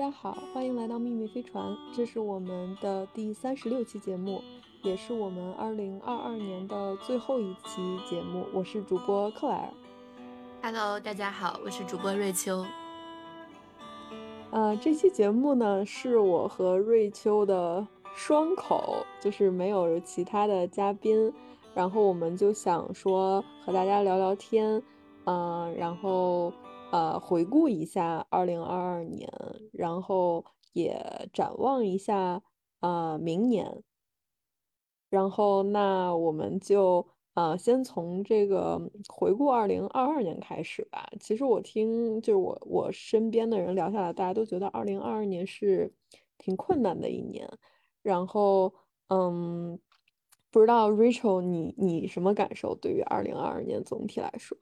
家好，欢迎来到秘密飞船，这是我们的第三十六期节目，也是我们二零二二年的最后一期节目。我是主播克莱尔。Hello，大家好，我是主播瑞秋。呃，这期节目呢是我和瑞秋的双口，就是没有其他的嘉宾，然后我们就想说和大家聊聊天，嗯，然后。呃，回顾一下二零二二年，然后也展望一下啊明年。然后那我们就呃先从这个回顾二零二二年开始吧。其实我听就是我我身边的人聊下来，大家都觉得二零二二年是挺困难的一年。然后嗯，不知道 Rachel 你你什么感受？对于二零二二年总体来说？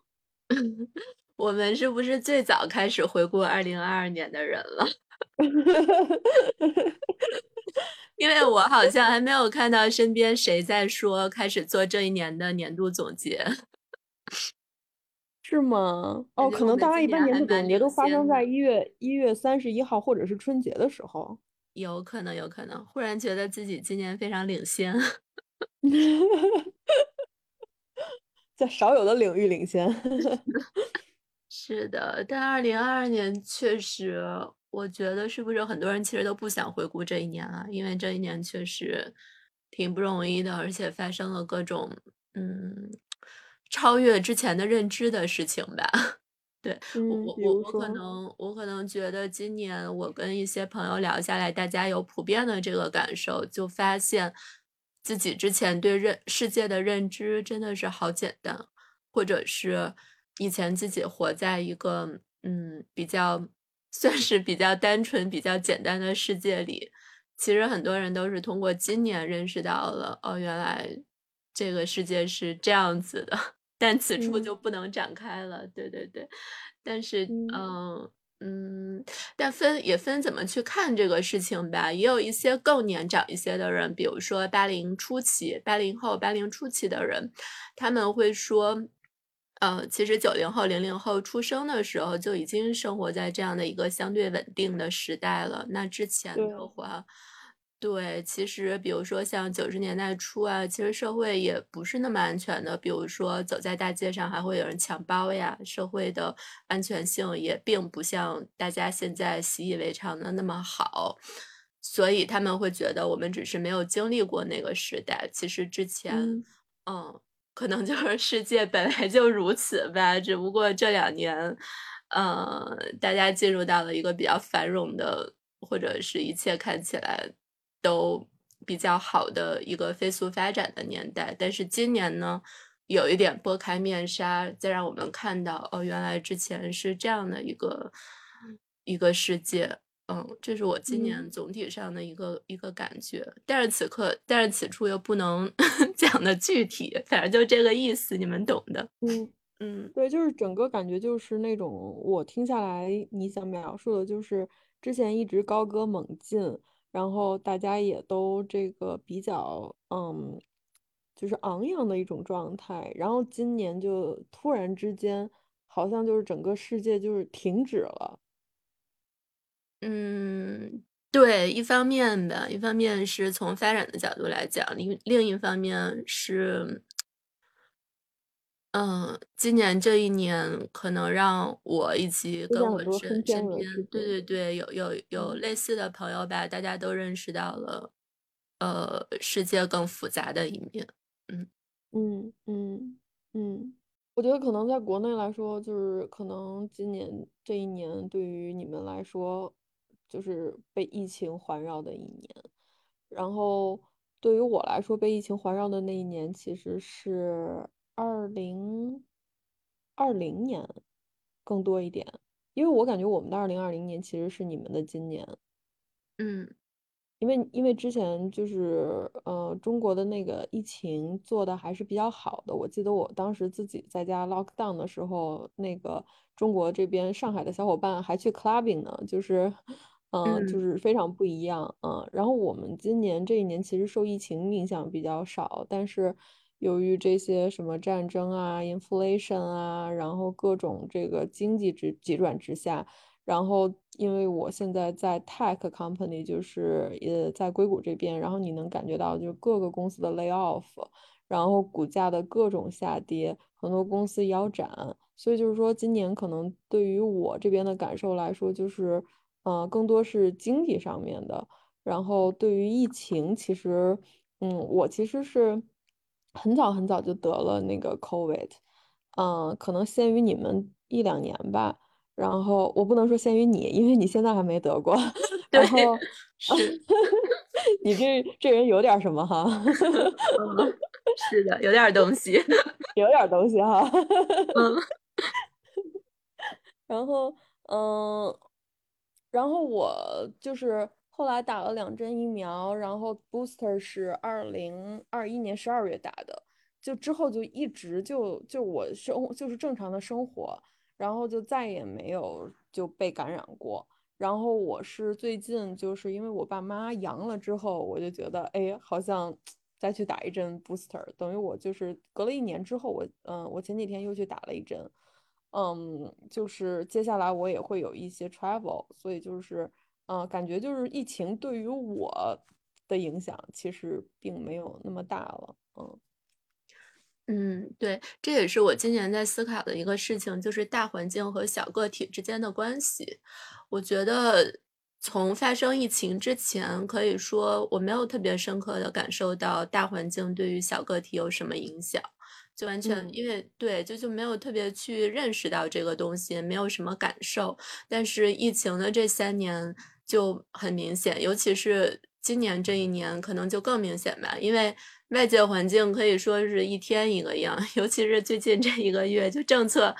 我们是不是最早开始回顾二零二二年的人了？因为我好像还没有看到身边谁在说开始做这一年的年度总结，是吗？哦，可能大家一般年度总结都发生在一月一月三十一号或者是春节的时候，有可能，有可能，忽然觉得自己今年非常领先，在少有的领域领先。是的，但二零二二年确实，我觉得是不是很多人其实都不想回顾这一年啊？因为这一年确实挺不容易的，而且发生了各种嗯超越之前的认知的事情吧。对我我我我可能我可能觉得今年我跟一些朋友聊下来，大家有普遍的这个感受，就发现自己之前对认世界的认知真的是好简单，或者是。以前自己活在一个嗯比较算是比较单纯、比较简单的世界里，其实很多人都是通过今年认识到了哦，原来这个世界是这样子的，但此处就不能展开了。对对对，但是嗯嗯，但分也分怎么去看这个事情吧。也有一些更年长一些的人，比如说八零初期、八零后、八零初期的人，他们会说。呃，其实九零后、零零后出生的时候就已经生活在这样的一个相对稳定的时代了。那之前的话，对，其实比如说像九十年代初啊，其实社会也不是那么安全的。比如说走在大街上还会有人抢包呀，社会的安全性也并不像大家现在习以为常的那么好。所以他们会觉得我们只是没有经历过那个时代。其实之前，嗯。可能就是世界本来就如此吧，只不过这两年，呃，大家进入到了一个比较繁荣的，或者是一切看起来都比较好的一个飞速发展的年代。但是今年呢，有一点拨开面纱，再让我们看到，哦，原来之前是这样的一个一个世界。嗯，这是我今年总体上的一个一个感觉，但是此刻，但是此处又不能 讲的具体，反正就这个意思，你们懂的。嗯嗯，对，就是整个感觉就是那种，我听下来你想描述的，就是之前一直高歌猛进，然后大家也都这个比较嗯，就是昂扬的一种状态，然后今年就突然之间，好像就是整个世界就是停止了。嗯，对，一方面吧，一方面是从发展的角度来讲，另另一方面是，嗯，今年这一年可能让我以及跟我身身边，对对对，有有有类似的朋友吧，大家都认识到了，呃，世界更复杂的一面，嗯嗯嗯嗯。我觉得可能在国内来说，就是可能今年这一年对于你们来说。就是被疫情环绕的一年，然后对于我来说，被疫情环绕的那一年其实是二零二零年更多一点，因为我感觉我们的二零二零年其实是你们的今年，嗯，因为因为之前就是呃中国的那个疫情做的还是比较好的，我记得我当时自己在家 lock down 的时候，那个中国这边上海的小伙伴还去 clubbing 呢，就是。嗯，就是非常不一样，嗯，然后我们今年这一年其实受疫情影响比较少，但是由于这些什么战争啊、inflation 啊，然后各种这个经济之急转直下，然后因为我现在在 tech company，就是呃在硅谷这边，然后你能感觉到就各个公司的 lay off，然后股价的各种下跌，很多公司腰斩，所以就是说今年可能对于我这边的感受来说，就是呃更多是经济上面的。然后对于疫情，其实嗯我其实是很早很早就得了那个 COVID，嗯可能先于你们一两年吧。然后我不能说先于你，因为你现在还没得过。然后是，你这这人有点什么哈？是的，有点东西，有点东西哈。嗯。然后，嗯，然后我就是后来打了两针疫苗，然后 booster 是二零二一年十二月打的，就之后就一直就就我生就是正常的生活。然后就再也没有就被感染过。然后我是最近就是因为我爸妈阳了之后，我就觉得哎，好像 再去打一针 booster，等于我就是隔了一年之后，我嗯，我前几天又去打了一针，嗯，就是接下来我也会有一些 travel，所以就是嗯，感觉就是疫情对于我的影响其实并没有那么大了，嗯。嗯，对，这也是我今年在思考的一个事情，就是大环境和小个体之间的关系。我觉得从发生疫情之前，可以说我没有特别深刻的感受到大环境对于小个体有什么影响，就完全因为对，就就没有特别去认识到这个东西，没有什么感受。但是疫情的这三年就很明显，尤其是今年这一年，可能就更明显吧，因为。外界环境可以说是一天一个样，尤其是最近这一个月，就政策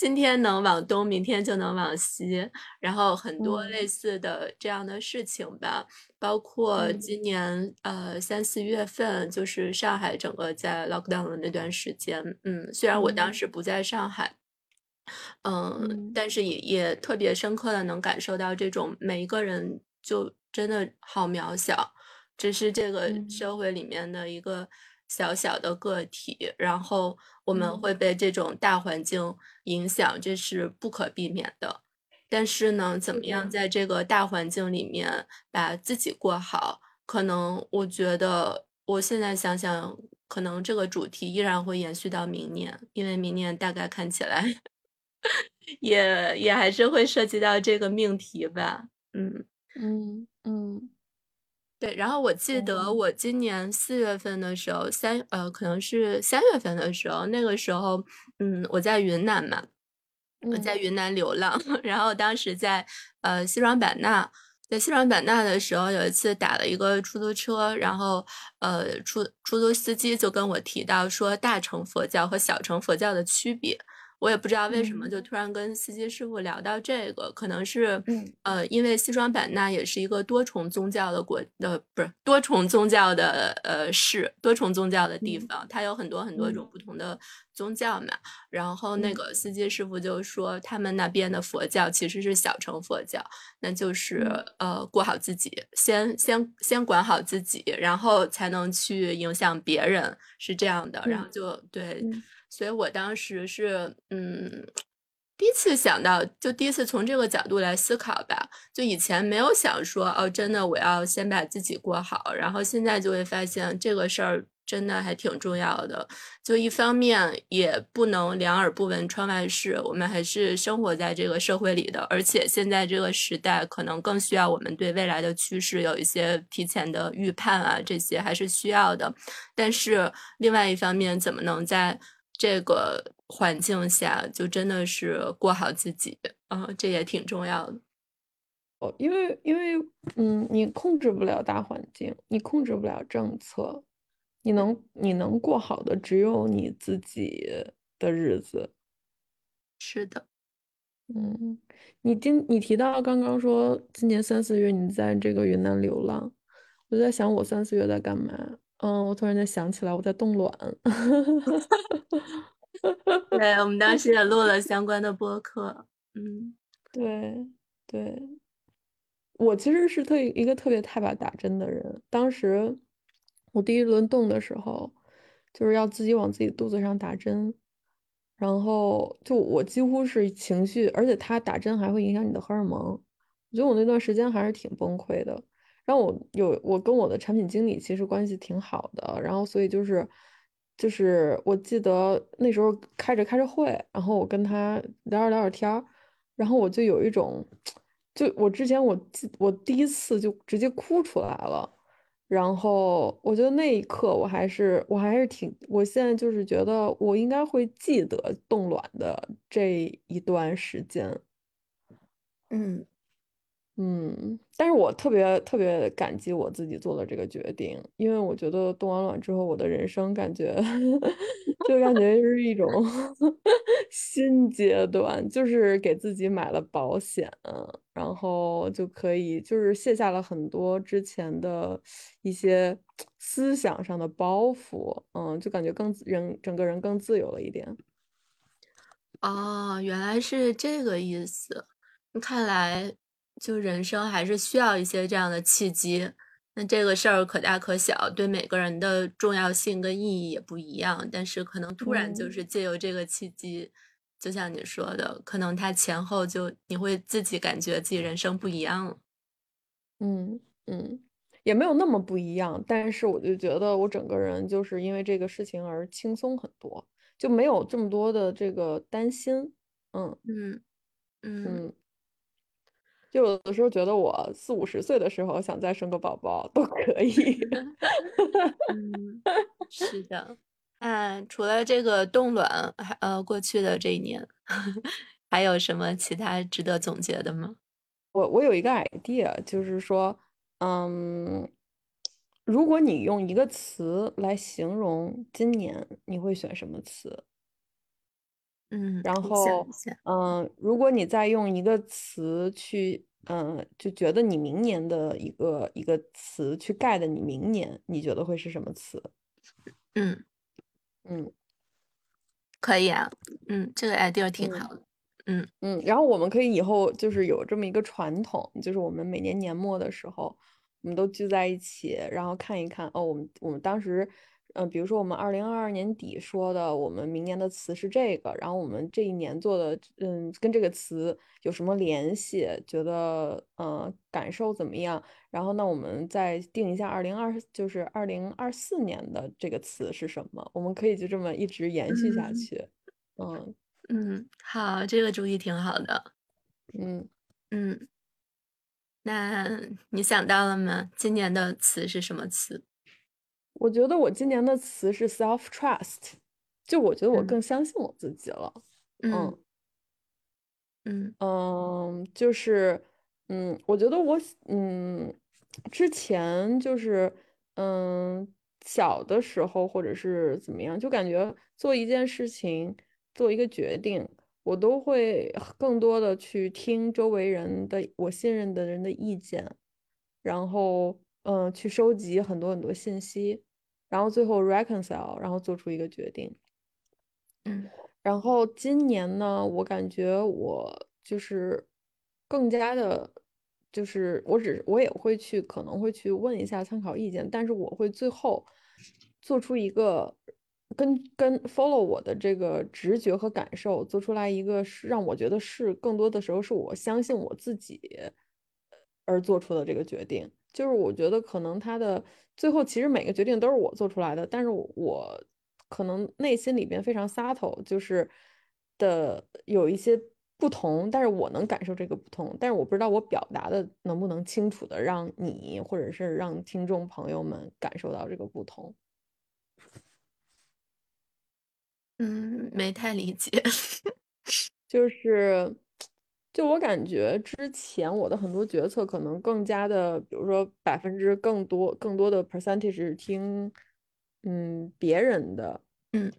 今天能往东，明天就能往西，然后很多类似的这样的事情吧。包括今年呃三四月份，就是上海整个在 lockdown 的那段时间，嗯，虽然我当时不在上海，嗯，但是也也特别深刻的能感受到这种每一个人就真的好渺小。只是这个社会里面的一个小小的个体，然后我们会被这种大环境影响，这是不可避免的。但是呢，怎么样在这个大环境里面把自己过好？可能我觉得，我现在想想，可能这个主题依然会延续到明年，因为明年大概看起来 也也还是会涉及到这个命题吧。嗯嗯嗯。对，然后我记得我今年四月份的时候，三呃，可能是三月份的时候，那个时候，嗯，我在云南嘛，我在云南流浪，然后当时在呃西双版纳，在西双版纳的时候，有一次打了一个出租车，然后呃出出租司机就跟我提到说，大乘佛教和小乘佛教的区别。我也不知道为什么就突然跟司机师傅聊到这个，可能是，呃，因为西双版纳也是一个多重宗教的国，呃，不是多重宗教的呃市，多重宗教的地方，它有很多很多种不同的宗教嘛。然后那个司机师傅就说，他们那边的佛教其实是小乘佛教，那就是呃过好自己，先先先管好自己，然后才能去影响别人，是这样的。然后就对。所以我当时是，嗯，第一次想到，就第一次从这个角度来思考吧。就以前没有想说，哦，真的我要先把自己过好，然后现在就会发现这个事儿真的还挺重要的。就一方面也不能两耳不闻窗外事，我们还是生活在这个社会里的，而且现在这个时代可能更需要我们对未来的趋势有一些提前的预判啊，这些还是需要的。但是另外一方面，怎么能在这个环境下，就真的是过好自己啊，这也挺重要的。哦，因为因为嗯，你控制不了大环境，你控制不了政策，你能你能过好的只有你自己的日子。是的，嗯，你今你提到刚刚说今年三四月你在这个云南流浪，我在想我三四月在干嘛。嗯，我突然间想起来，我在冻卵。对，我们当时 也录了相关的播客。嗯，对对，我其实是特一个特别害怕打针的人。当时我第一轮冻的时候，就是要自己往自己肚子上打针，然后就我几乎是情绪，而且他打针还会影响你的荷尔蒙，我觉得我那段时间还是挺崩溃的。然后我有我跟我的产品经理其实关系挺好的，然后所以就是就是我记得那时候开着开着会，然后我跟他聊着聊着天儿，然后我就有一种，就我之前我记我第一次就直接哭出来了。然后我觉得那一刻我还是我还是挺，我现在就是觉得我应该会记得冻卵的这一段时间，嗯嗯，但是我特别特别感激我自己做了这个决定，因为我觉得冻完卵之后，我的人生感觉 就感觉是一种 新阶段，就是给自己买了保险，然后就可以就是卸下了很多之前的一些 思想上的包袱，嗯，就感觉更人整个人更自由了一点。哦，原来是这个意思，看来。就人生还是需要一些这样的契机，那这个事儿可大可小，对每个人的重要性跟意义也不一样。但是可能突然就是借由这个契机，就像你说的，可能他前后就你会自己感觉自己人生不一样了。嗯嗯，也没有那么不一样，但是我就觉得我整个人就是因为这个事情而轻松很多，就没有这么多的这个担心。嗯嗯嗯。就有的时候觉得我四五十岁的时候想再生个宝宝都可以。嗯，是的。嗯，除了这个冻卵，还呃，过去的这一年，还有什么其他值得总结的吗？我我有一个 idea，就是说，嗯，如果你用一个词来形容今年，你会选什么词？嗯，然后，嗯，如果你再用一个词去，嗯，就觉得你明年的一个一个词去盖的你明年，你觉得会是什么词？嗯嗯，可以啊，嗯，这个 idea 挺好的，嗯嗯，然后我们可以以后就是有这么一个传统，就是我们每年年末的时候，我们都聚在一起，然后看一看，哦，我们我们当时。嗯，比如说我们二零二二年底说的，我们明年的词是这个，然后我们这一年做的，嗯，跟这个词有什么联系？觉得，呃，感受怎么样？然后那我们再定一下二零二，就是二零二四年的这个词是什么？我们可以就这么一直延续下去。嗯嗯，好，这个主意挺好的。嗯嗯，那你想到了吗？今年的词是什么词？我觉得我今年的词是 self trust，就我觉得我更相信我自己了。嗯嗯嗯，就是嗯，我觉得我嗯之前就是嗯小的时候或者是怎么样，就感觉做一件事情做一个决定，我都会更多的去听周围人的我信任的人的意见，然后嗯去收集很多很多信息。然后最后 reconcile，然后做出一个决定。嗯，然后今年呢，我感觉我就是更加的，就是我只我也会去可能会去问一下参考意见，但是我会最后做出一个跟跟 follow 我的这个直觉和感受，做出来一个是让我觉得是更多的时候是我相信我自己而做出的这个决定。就是我觉得可能他的最后其实每个决定都是我做出来的，但是我可能内心里边非常 subtle，就是的有一些不同，但是我能感受这个不同，但是我不知道我表达的能不能清楚的让你或者是让听众朋友们感受到这个不同。嗯，没太理解，就是。就我感觉，之前我的很多决策可能更加的，比如说百分之更多、更多的 percentage 是听，嗯，别人的，嗯，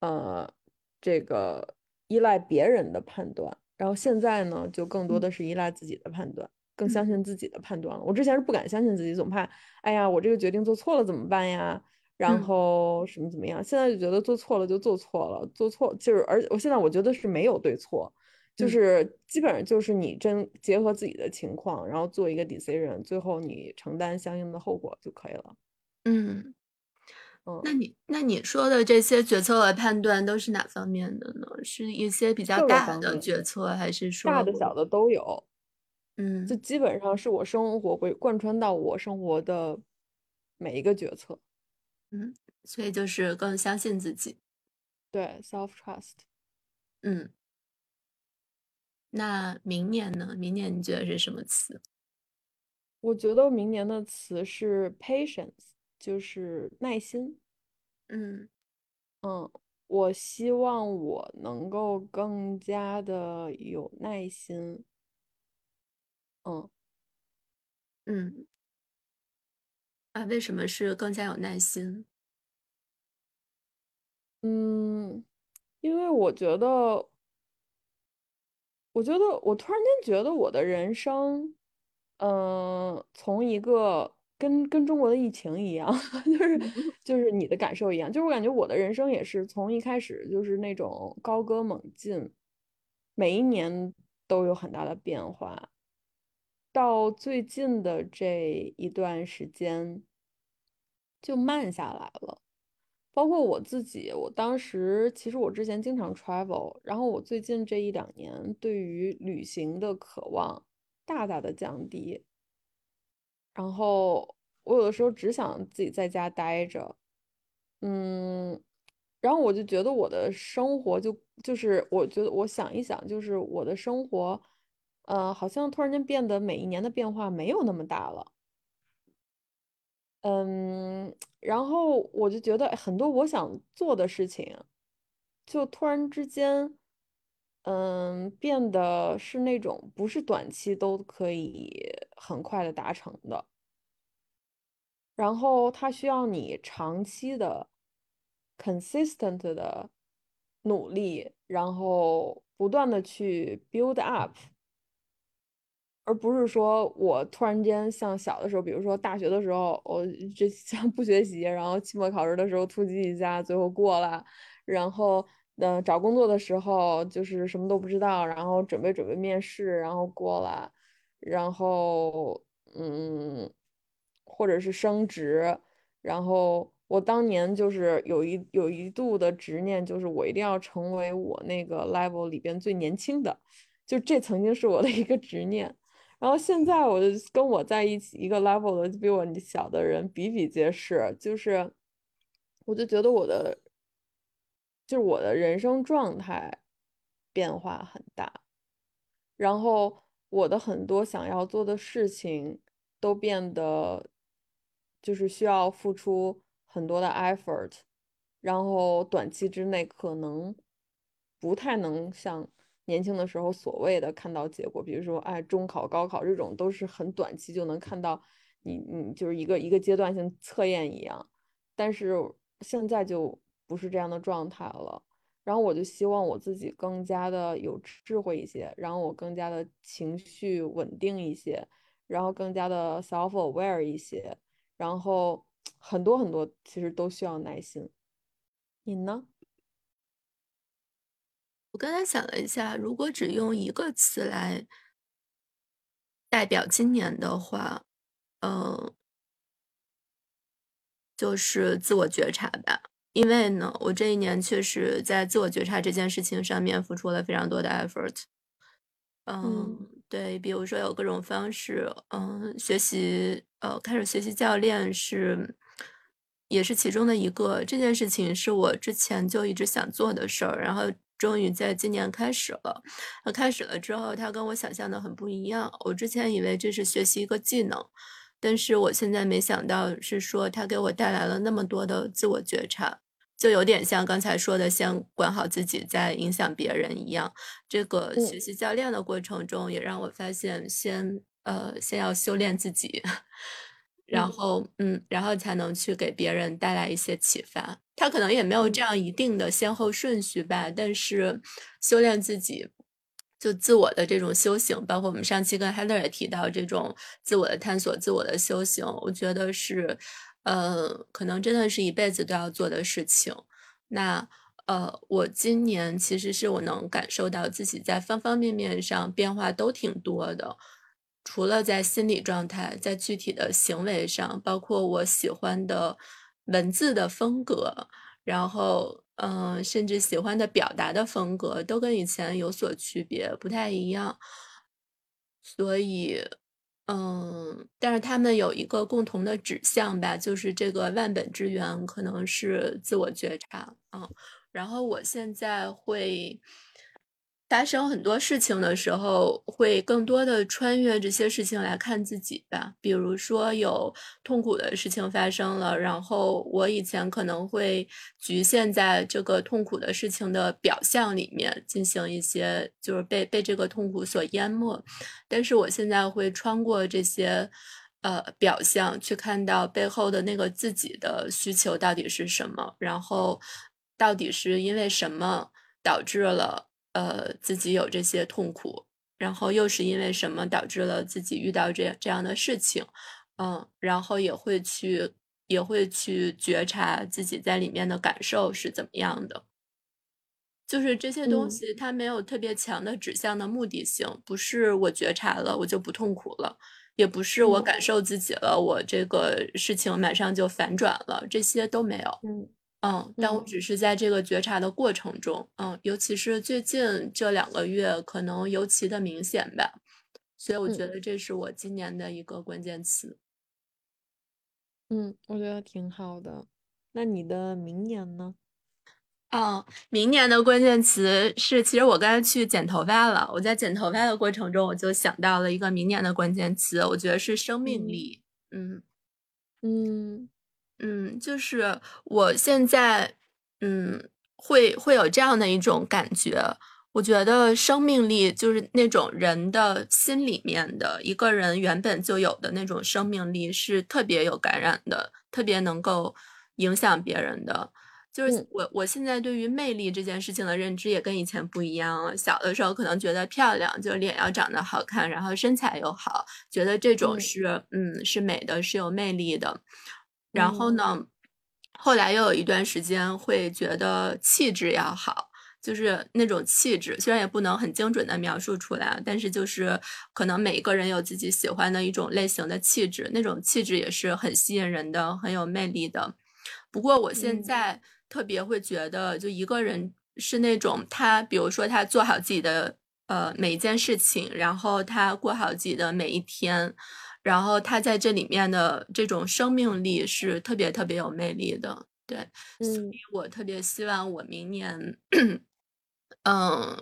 呃，这个依赖别人的判断。然后现在呢，就更多的是依赖自己的判断，更相信自己的判断了。我之前是不敢相信自己，总怕，哎呀，我这个决定做错了怎么办呀？然后什么怎么样？现在就觉得做错了就做错了，做错就是，而我现在我觉得是没有对错。就是基本上就是你真结合自己的情况，然后做一个 decision，最后你承担相应的后果就可以了。嗯嗯，那你那你说的这些决策和判断都是哪方面的呢？是一些比较大的决策，还是说大的小的都有？嗯，就基本上是我生活会贯穿到我生活的每一个决策。嗯，所以就是更相信自己。对，self trust。嗯，那明年呢？明年你觉得是什么词？我觉得明年的词是 patience。就是耐心，嗯嗯，我希望我能够更加的有耐心，嗯嗯，啊，为什么是更加有耐心？嗯，因为我觉得，我觉得我突然间觉得我的人生，嗯，从一个。跟跟中国的疫情一样，就是就是你的感受一样，就是我感觉我的人生也是从一开始就是那种高歌猛进，每一年都有很大的变化，到最近的这一段时间就慢下来了。包括我自己，我当时其实我之前经常 travel，然后我最近这一两年对于旅行的渴望大大的降低。然后我有的时候只想自己在家待着，嗯，然后我就觉得我的生活就就是我觉得我想一想，就是我的生活，呃，好像突然间变得每一年的变化没有那么大了，嗯，然后我就觉得很多我想做的事情，就突然之间，嗯，变得是那种不是短期都可以很快的达成的。然后它需要你长期的、consistent 的努力，然后不断的去 build up，而不是说我突然间像小的时候，比如说大学的时候，我这像 不学习，然后期末考试的时候突击一下，最后过了，然后嗯找工作的时候就是什么都不知道，然后准备准备面试，然后过了，然后嗯。或者是升职，然后我当年就是有一有一度的执念，就是我一定要成为我那个 level 里边最年轻的，就这曾经是我的一个执念。然后现在我就跟我在一起一个 level 的比我小的人比比皆是，就是我就觉得我的就是我的人生状态变化很大，然后我的很多想要做的事情都变得。就是需要付出很多的 effort，然后短期之内可能不太能像年轻的时候所谓的看到结果，比如说哎中考、高考这种都是很短期就能看到你你就是一个一个阶段性测验一样，但是现在就不是这样的状态了。然后我就希望我自己更加的有智慧一些，然后我更加的情绪稳定一些，然后更加的 self aware 一些。然后很多很多其实都需要耐心，你呢？我刚才想了一下，如果只用一个词来代表今年的话，嗯，就是自我觉察吧。因为呢，我这一年确实在自我觉察这件事情上面付出了非常多的 effort。嗯，对，比如说有各种方式，嗯，学习，呃，开始学习教练是，也是其中的一个。这件事情是我之前就一直想做的事儿，然后终于在今年开始了。那开始了之后，它跟我想象的很不一样。我之前以为这是学习一个技能，但是我现在没想到是说它给我带来了那么多的自我觉察。就有点像刚才说的，先管好自己，再影响别人一样。这个学习教练的过程中，也让我发现，先呃，先要修炼自己，然后嗯，然后才能去给别人带来一些启发。他可能也没有这样一定的先后顺序吧，但是修炼自己，就自我的这种修行，包括我们上期跟 Heather 也提到这种自我的探索、自我的修行，我觉得是。呃，可能真的是一辈子都要做的事情。那呃，我今年其实是我能感受到自己在方方面面上变化都挺多的，除了在心理状态，在具体的行为上，包括我喜欢的文字的风格，然后嗯，甚至喜欢的表达的风格都跟以前有所区别，不太一样。所以，嗯，但是他们有一个共同的指向吧，就是这个万本之源可能是自我觉察，嗯，然后我现在会。发生很多事情的时候，会更多的穿越这些事情来看自己吧。比如说有痛苦的事情发生了，然后我以前可能会局限在这个痛苦的事情的表象里面进行一些，就是被被这个痛苦所淹没。但是我现在会穿过这些呃表象，去看到背后的那个自己的需求到底是什么，然后到底是因为什么导致了。呃，自己有这些痛苦，然后又是因为什么导致了自己遇到这这样的事情？嗯，然后也会去也会去觉察自己在里面的感受是怎么样的。就是这些东西，它没有特别强的指向的目的性，不是我觉察了我就不痛苦了，也不是我感受自己了，我这个事情马上就反转了，这些都没有。嗯。嗯，但我只是在这个觉察的过程中，嗯，尤其是最近这两个月，可能尤其的明显吧，所以我觉得这是我今年的一个关键词。嗯，我觉得挺好的。那你的明年呢？哦，明年的关键词是，其实我刚才去剪头发了，我在剪头发的过程中，我就想到了一个明年的关键词，我觉得是生命力。嗯嗯。嗯，就是我现在，嗯，会会有这样的一种感觉。我觉得生命力就是那种人的心里面的一个人原本就有的那种生命力，是特别有感染的，特别能够影响别人的。就是我我现在对于魅力这件事情的认知也跟以前不一样了。小的时候可能觉得漂亮，就脸要长得好看，然后身材又好，觉得这种是嗯是美的，是有魅力的。然后呢，后来又有一段时间会觉得气质要好，就是那种气质，虽然也不能很精准的描述出来，但是就是可能每一个人有自己喜欢的一种类型的气质，那种气质也是很吸引人的，很有魅力的。不过我现在特别会觉得，就一个人是那种他，比如说他做好自己的呃每一件事情，然后他过好自己的每一天。然后他在这里面的这种生命力是特别特别有魅力的，对，所以我特别希望我明年，嗯，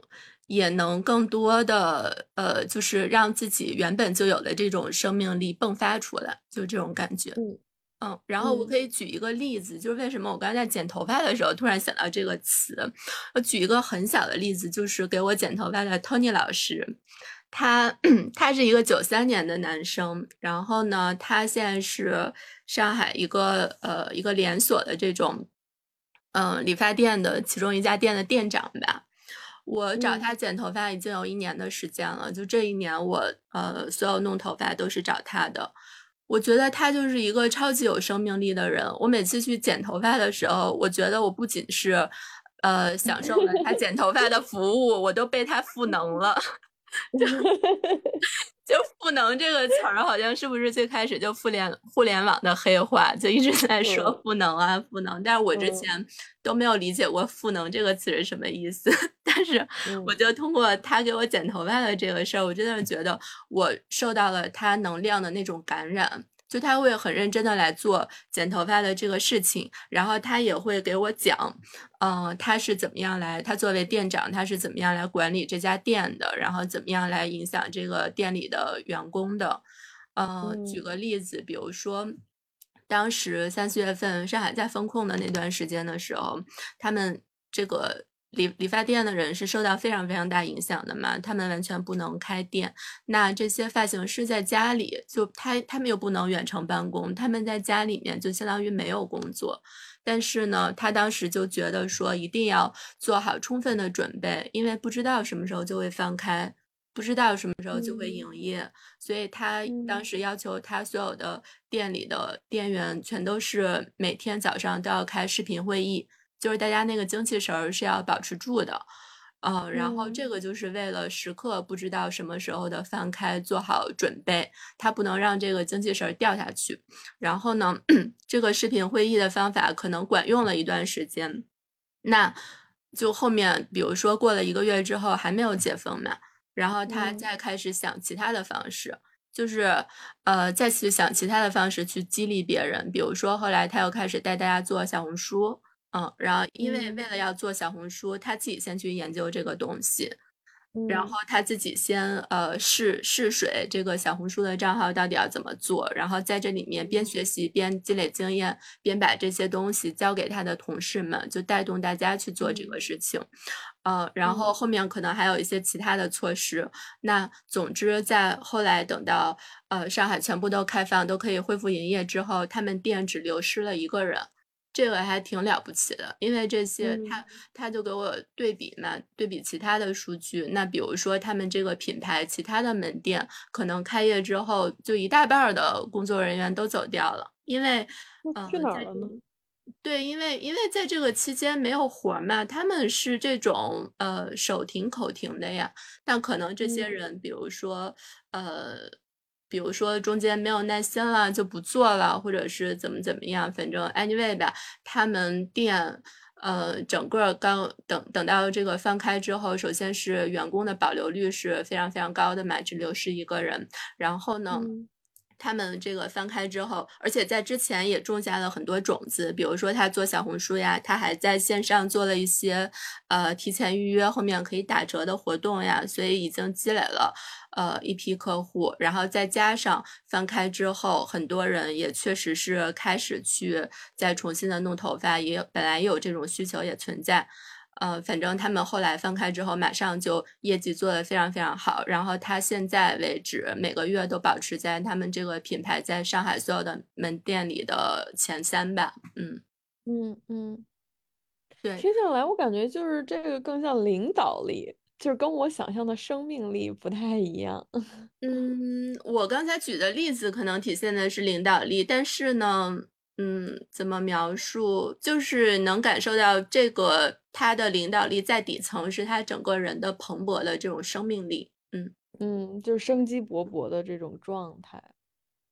也能更多的呃，就是让自己原本就有的这种生命力迸发出来，就这种感觉，嗯嗯。然后我可以举一个例子，就是为什么我刚才在剪头发的时候突然想到这个词，我举一个很小的例子，就是给我剪头发的 Tony 老师。他 他是一个九三年的男生，然后呢，他现在是上海一个呃一个连锁的这种嗯理发店的其中一家店的店长吧。我找他剪头发已经有一年的时间了，就这一年我呃所有弄头发都是找他的。我觉得他就是一个超级有生命力的人。我每次去剪头发的时候，我觉得我不仅是呃享受了他剪头发的服务，我都被他赋能了。就就赋能这个词儿，好像是不是最开始就互联互联网的黑话，就一直在说赋能啊赋能。但是我之前都没有理解过赋能这个词是什么意思。但是我就通过他给我剪头发的这个事儿，我真的觉得我受到了他能量的那种感染。就他会很认真的来做剪头发的这个事情，然后他也会给我讲，嗯，他是怎么样来，他作为店长，他是怎么样来管理这家店的，然后怎么样来影响这个店里的员工的，嗯，举个例子，比如说，当时三四月份上海在封控的那段时间的时候，他们这个。理理发店的人是受到非常非常大影响的嘛，他们完全不能开店。那这些发型师在家里，就他他们又不能远程办公，他们在家里面就相当于没有工作。但是呢，他当时就觉得说一定要做好充分的准备，因为不知道什么时候就会放开，不知道什么时候就会营业，所以他当时要求他所有的店里的店员全都是每天早上都要开视频会议。就是大家那个精气神儿是要保持住的，呃，然后这个就是为了时刻不知道什么时候的放开做好准备，它不能让这个精气神掉下去。然后呢，这个视频会议的方法可能管用了一段时间，那就后面比如说过了一个月之后还没有解封嘛，然后他再开始想其他的方式，就是呃再去想其他的方式去激励别人，比如说后来他又开始带大家做小红书。嗯，然后因为为了要做小红书，他自己先去研究这个东西，然后他自己先呃试试水，这个小红书的账号到底要怎么做，然后在这里面边学习边积累经验，边把这些东西交给他的同事们，就带动大家去做这个事情。呃，然后后面可能还有一些其他的措施。那总之，在后来等到呃上海全部都开放，都可以恢复营业之后，他们店只流失了一个人。这个还挺了不起的，因为这些他他就给我对比嘛，对比其他的数据。那比如说他们这个品牌其他的门店，可能开业之后就一大半的工作人员都走掉了，因为去哪儿了呢？对，因为因为在这个期间没有活嘛，他们是这种呃手停口停的呀。但可能这些人，比如说呃。比如说中间没有耐心了就不做了，或者是怎么怎么样，反正 anyway 吧，他们店呃整个刚等等到这个放开之后，首先是员工的保留率是非常非常高的嘛，只流失一个人，然后呢。他们这个翻开之后，而且在之前也种下了很多种子，比如说他做小红书呀，他还在线上做了一些呃提前预约后面可以打折的活动呀，所以已经积累了呃一批客户，然后再加上翻开之后，很多人也确实是开始去再重新的弄头发，也本来也有这种需求也存在。呃，反正他们后来翻开之后，马上就业绩做得非常非常好。然后他现在为止，每个月都保持在他们这个品牌在上海所有的门店里的前三吧。嗯嗯嗯，对，听下来我感觉就是这个更像领导力，就是跟我想象的生命力不太一样。嗯，我刚才举的例子可能体现的是领导力，但是呢。嗯，怎么描述？就是能感受到这个他的领导力在底层，是他整个人的蓬勃的这种生命力。嗯嗯，就是生机勃勃的这种状态。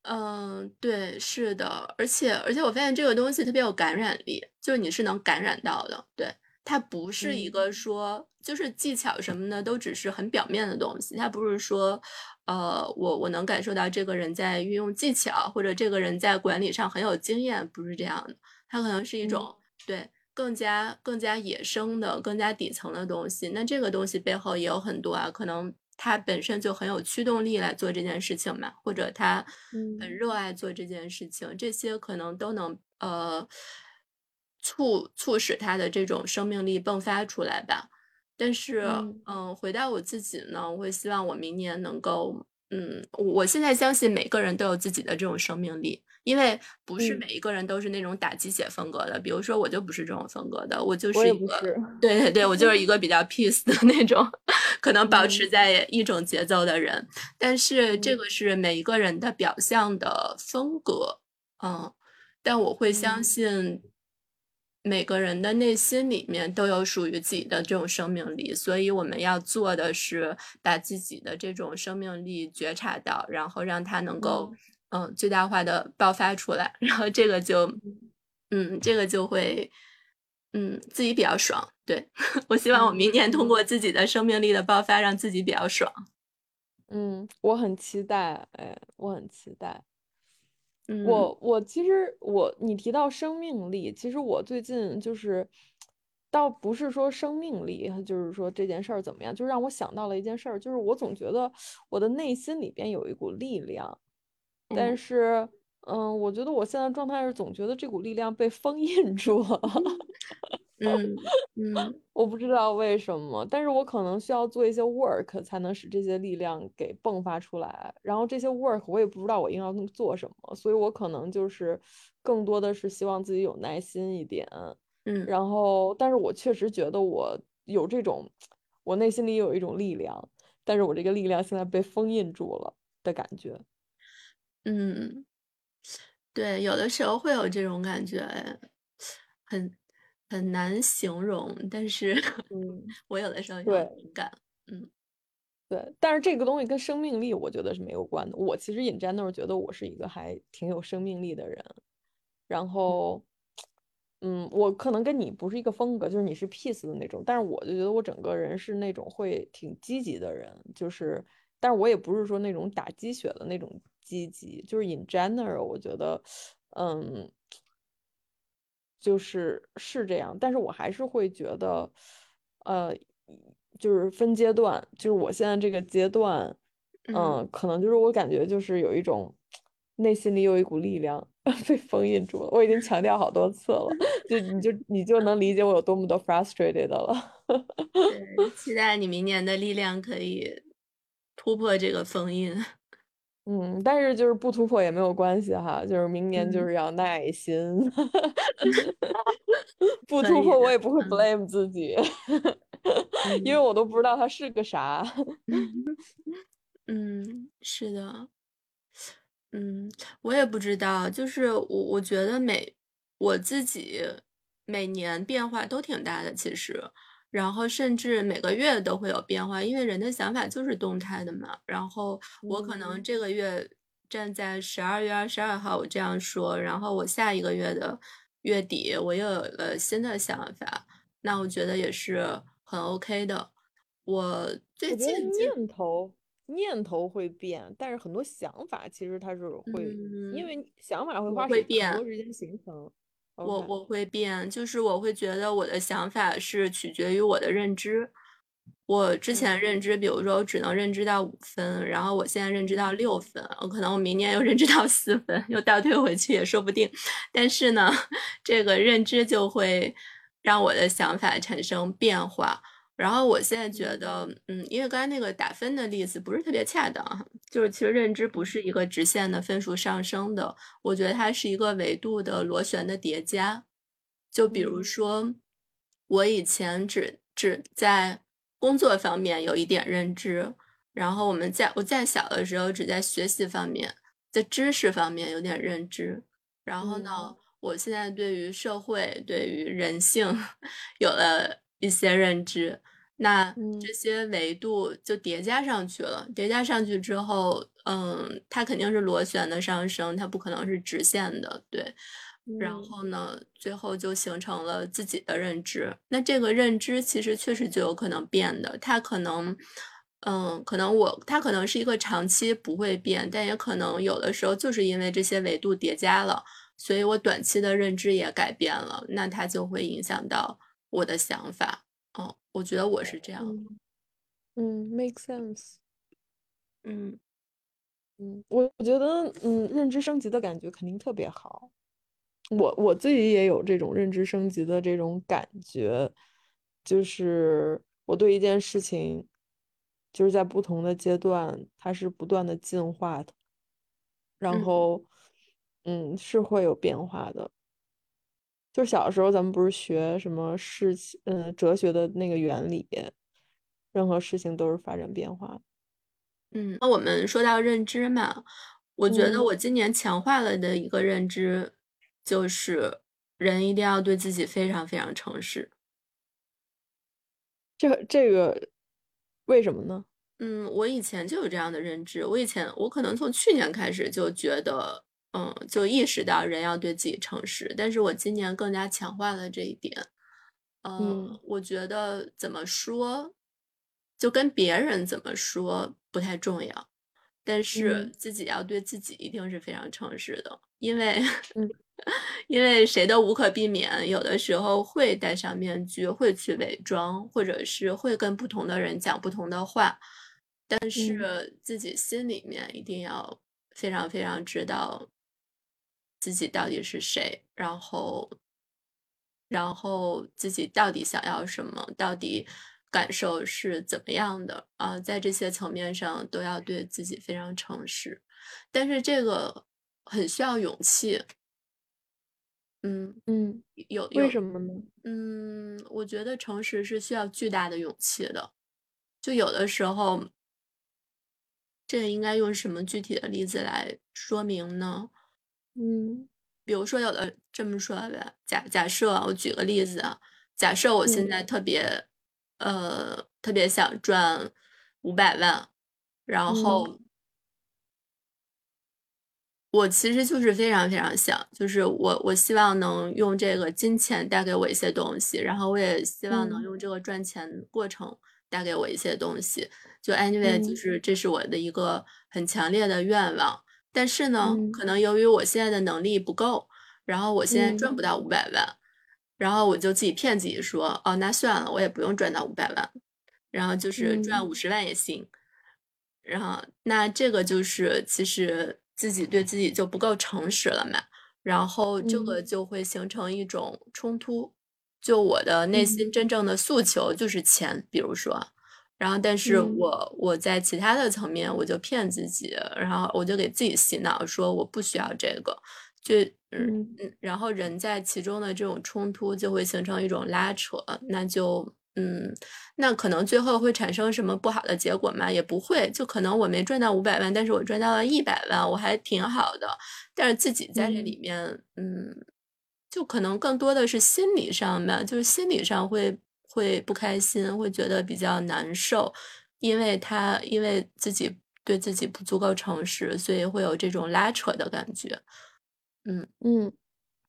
嗯，对，是的，而且而且我发现这个东西特别有感染力，就是你是能感染到的。对，它不是一个说就是技巧什么的，都只是很表面的东西，它不是说。呃，我我能感受到这个人在运用技巧，或者这个人在管理上很有经验，不是这样的，它可能是一种对更加更加野生的、更加底层的东西。那这个东西背后也有很多啊，可能他本身就很有驱动力来做这件事情嘛，或者他很热爱做这件事情，这些可能都能呃促促使他的这种生命力迸发出来吧。但是，嗯，回到我自己呢，我会希望我明年能够，嗯，我现在相信每个人都有自己的这种生命力，因为不是每一个人都是那种打鸡血风格的。比如说，我就不是这种风格的，我就是一个，对对对，我就是一个比较 peace 的那种，可能保持在一种节奏的人。但是这个是每一个人的表象的风格，嗯，但我会相信。每个人的内心里面都有属于自己的这种生命力，所以我们要做的是把自己的这种生命力觉察到，然后让它能够嗯最大化的爆发出来，然后这个就嗯这个就会嗯自己比较爽。对 我希望我明年通过自己的生命力的爆发，让自己比较爽。嗯，我很期待，哎，我很期待。我我其实我你提到生命力，其实我最近就是，倒不是说生命力，就是说这件事儿怎么样，就让我想到了一件事儿，就是我总觉得我的内心里边有一股力量，但是嗯，我觉得我现在状态是总觉得这股力量被封 印住了。嗯嗯，我不知道为什么，但是我可能需要做一些 work 才能使这些力量给迸发出来。然后这些 work 我也不知道我应该做什么，所以我可能就是更多的是希望自己有耐心一点。嗯，然后，但是我确实觉得我有这种，我内心里有一种力量，但是我这个力量现在被封印住了的感觉。嗯，对，有的时候会有这种感觉，很。很难形容，但是嗯，我有的时候有对同感。嗯，对，但是这个东西跟生命力，我觉得是没有关的。我其实 in general 觉得我是一个还挺有生命力的人，然后，嗯，我可能跟你不是一个风格，就是你是 peace 的那种，但是我就觉得我整个人是那种会挺积极的人，就是，但是我也不是说那种打鸡血的那种积极，就是 in general 我觉得，嗯。就是是这样，但是我还是会觉得，呃，就是分阶段，就是我现在这个阶段，嗯，可能就是我感觉就是有一种内心里有一股力量 被封印住了。我已经强调好多次了，就你就你就能理解我有多么的 frustrated 了。对，期待你明年的力量可以突破这个封印。嗯，但是就是不突破也没有关系哈，就是明年就是要耐心，不突破我也不会 blame 自己，因为我都不知道它是个啥。嗯，是的，嗯，我也不知道，就是我我觉得每我自己每年变化都挺大的，其实。然后甚至每个月都会有变化，因为人的想法就是动态的嘛。然后我可能这个月站在十二月二十二号，我这样说，然后我下一个月的月底我又有了新的想法，那我觉得也是很 OK 的。我最近念头念头会变，但是很多想法其实它是会，因为想法会花很多时间形成。我我会变，就是我会觉得我的想法是取决于我的认知。我之前认知，比如说我只能认知到五分，然后我现在认知到六分，我可能我明年又认知到四分，又倒退回去也说不定。但是呢，这个认知就会让我的想法产生变化。然后我现在觉得，嗯，因为刚才那个打分的例子不是特别恰当，就是其实认知不是一个直线的分数上升的，我觉得它是一个维度的螺旋的叠加。就比如说，我以前只只在工作方面有一点认知，然后我们在我在小的时候只在学习方面，在知识方面有点认知，然后呢，我现在对于社会、对于人性 有了一些认知。那这些维度就叠加上去了，叠加上去之后，嗯，它肯定是螺旋的上升，它不可能是直线的，对。然后呢，最后就形成了自己的认知。那这个认知其实确实就有可能变的，它可能，嗯，可能我它可能是一个长期不会变，但也可能有的时候就是因为这些维度叠加了，所以我短期的认知也改变了，那它就会影响到我的想法。哦，我觉得我是这样。嗯，make sense。嗯嗯，我我觉得，嗯，认知升级的感觉肯定特别好。我我自己也有这种认知升级的这种感觉，就是我对一件事情，就是在不同的阶段，它是不断的进化的，然后，嗯，是会有变化的。就小时候咱们不是学什么事情，嗯，哲学的那个原理，任何事情都是发展变化。嗯，那我们说到认知嘛，我觉得我今年强化了的一个认知，就是人一定要对自己非常非常诚实。这这个为什么呢？嗯，我以前就有这样的认知，我以前我可能从去年开始就觉得。嗯，就意识到人要对自己诚实，但是我今年更加强化了这一点。嗯，我觉得怎么说，就跟别人怎么说不太重要，但是自己要对自己一定是非常诚实的，因为，因为谁都无可避免，有的时候会戴上面具，会去伪装，或者是会跟不同的人讲不同的话，但是自己心里面一定要非常非常知道。自己到底是谁？然后，然后自己到底想要什么？到底感受是怎么样的？啊，在这些层面上都要对自己非常诚实。但是这个很需要勇气。嗯嗯，有为什么呢？嗯，我觉得诚实是需要巨大的勇气的。就有的时候，这应该用什么具体的例子来说明呢？嗯，比如说有的这么说吧，假假设我举个例子啊，假设我现在特别，呃，特别想赚五百万，然后我其实就是非常非常想，就是我我希望能用这个金钱带给我一些东西，然后我也希望能用这个赚钱过程带给我一些东西。就 anyway，就是这是我的一个很强烈的愿望。但是呢，可能由于我现在的能力不够，然后我现在赚不到五百万，然后我就自己骗自己说，哦，那算了，我也不用赚到五百万，然后就是赚五十万也行。然后那这个就是其实自己对自己就不够诚实了嘛，然后这个就会形成一种冲突。就我的内心真正的诉求就是钱，比如说。然后，但是我我在其他的层面，我就骗自己，然后我就给自己洗脑，说我不需要这个，就嗯嗯，然后人在其中的这种冲突就会形成一种拉扯，那就嗯，那可能最后会产生什么不好的结果吗？也不会，就可能我没赚到五百万，但是我赚到了一百万，我还挺好的，但是自己在这里面，嗯，就可能更多的是心理上吧，就是心理上会。会不开心，会觉得比较难受，因为他因为自己对自己不足够诚实，所以会有这种拉扯的感觉。嗯嗯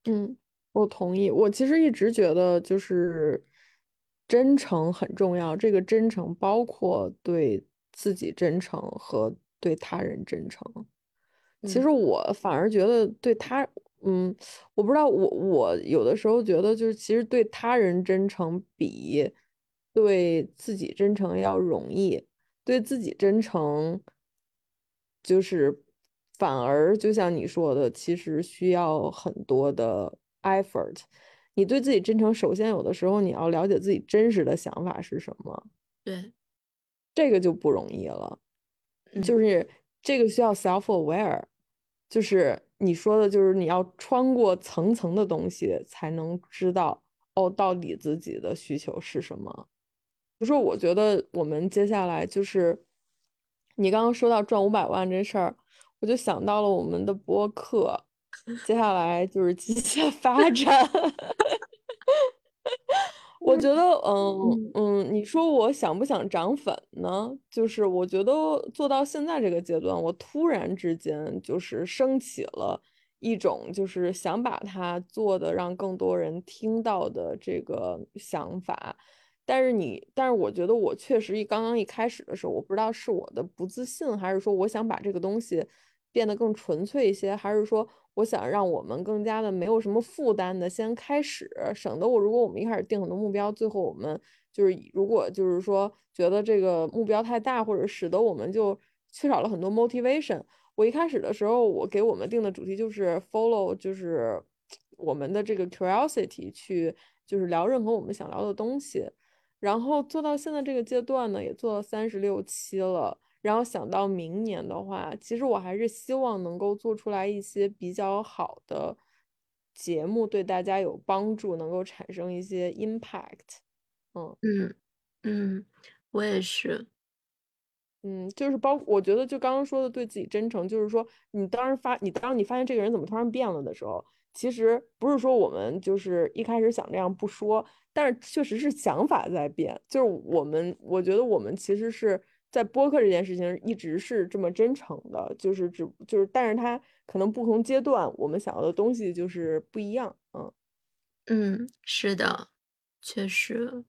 嗯，我同意。我其实一直觉得就是真诚很重要，这个真诚包括对自己真诚和对他人真诚。其实我反而觉得对他。嗯，我不知道，我我有的时候觉得，就是其实对他人真诚比对自己真诚要容易。对自己真诚，就是反而就像你说的，其实需要很多的 effort。你对自己真诚，首先有的时候你要了解自己真实的想法是什么。对，这个就不容易了。就是这个需要 self aware，就是。你说的就是你要穿过层层的东西，才能知道哦，到底自己的需求是什么。就说我觉得我们接下来就是你刚刚说到赚五百万这事儿，我就想到了我们的播客，接下来就是机械发展。我觉得，嗯嗯，你说我想不想涨粉呢？就是我觉得做到现在这个阶段，我突然之间就是升起了一种，就是想把它做的让更多人听到的这个想法。但是你，但是我觉得我确实一刚刚一开始的时候，我不知道是我的不自信，还是说我想把这个东西变得更纯粹一些，还是说。我想让我们更加的没有什么负担的先开始，省得我如果我们一开始定很多目标，最后我们就是如果就是说觉得这个目标太大，或者使得我们就缺少了很多 motivation。我一开始的时候，我给我们定的主题就是 follow，就是 我们的这个 curiosity 去就是聊任何我们想聊的东西，然后做到现在这个阶段呢，也做了三十六期了。然后想到明年的话，其实我还是希望能够做出来一些比较好的节目，对大家有帮助，能够产生一些 impact。嗯嗯嗯，我也是。嗯，就是包，我觉得就刚刚说的对自己真诚，就是说你当时发，你当你发现这个人怎么突然变了的时候，其实不是说我们就是一开始想这样不说，但是确实是想法在变。就是我们，我觉得我们其实是。在播客这件事情一直是这么真诚的，就是只就是，但是它可能不同阶段我们想要的东西就是不一样，嗯嗯，是的，确实，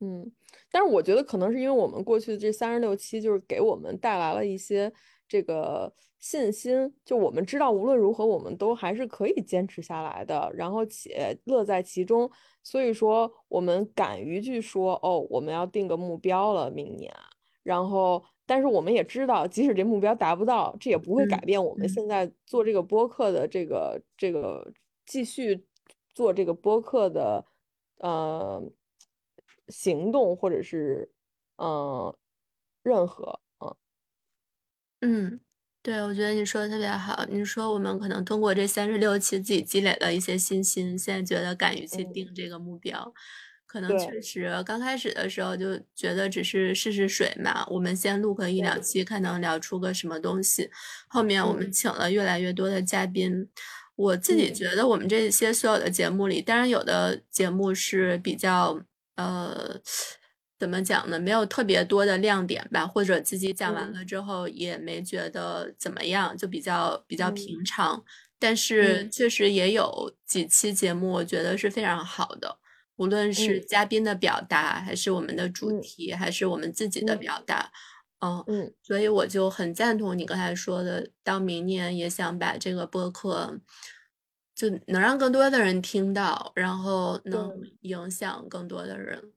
嗯，但是我觉得可能是因为我们过去的这三十六期就是给我们带来了一些这个信心，就我们知道无论如何我们都还是可以坚持下来的，然后且乐在其中，所以说我们敢于去说哦，我们要定个目标了，明年。然后，但是我们也知道，即使这目标达不到，这也不会改变我们现在做这个播客的这个这个继续做这个播客的呃行动，或者是嗯任何嗯嗯，对，我觉得你说的特别好。你说我们可能通过这三十六期自己积累了一些信心，现在觉得敢于去定这个目标。可能确实刚开始的时候就觉得只是试试水嘛，我们先录个一两期，看能聊出个什么东西。后面我们请了越来越多的嘉宾，我自己觉得我们这些所有的节目里，当然有的节目是比较呃。怎么讲呢？没有特别多的亮点吧，或者自己讲完了之后也没觉得怎么样，就比较比较平常。但是确实也有几期节目，我觉得是非常好的，无论是嘉宾的表达，还是我们的主题，还是我们自己的表达，嗯嗯，所以我就很赞同你刚才说的，到明年也想把这个播客就能让更多的人听到，然后能影响更多的人。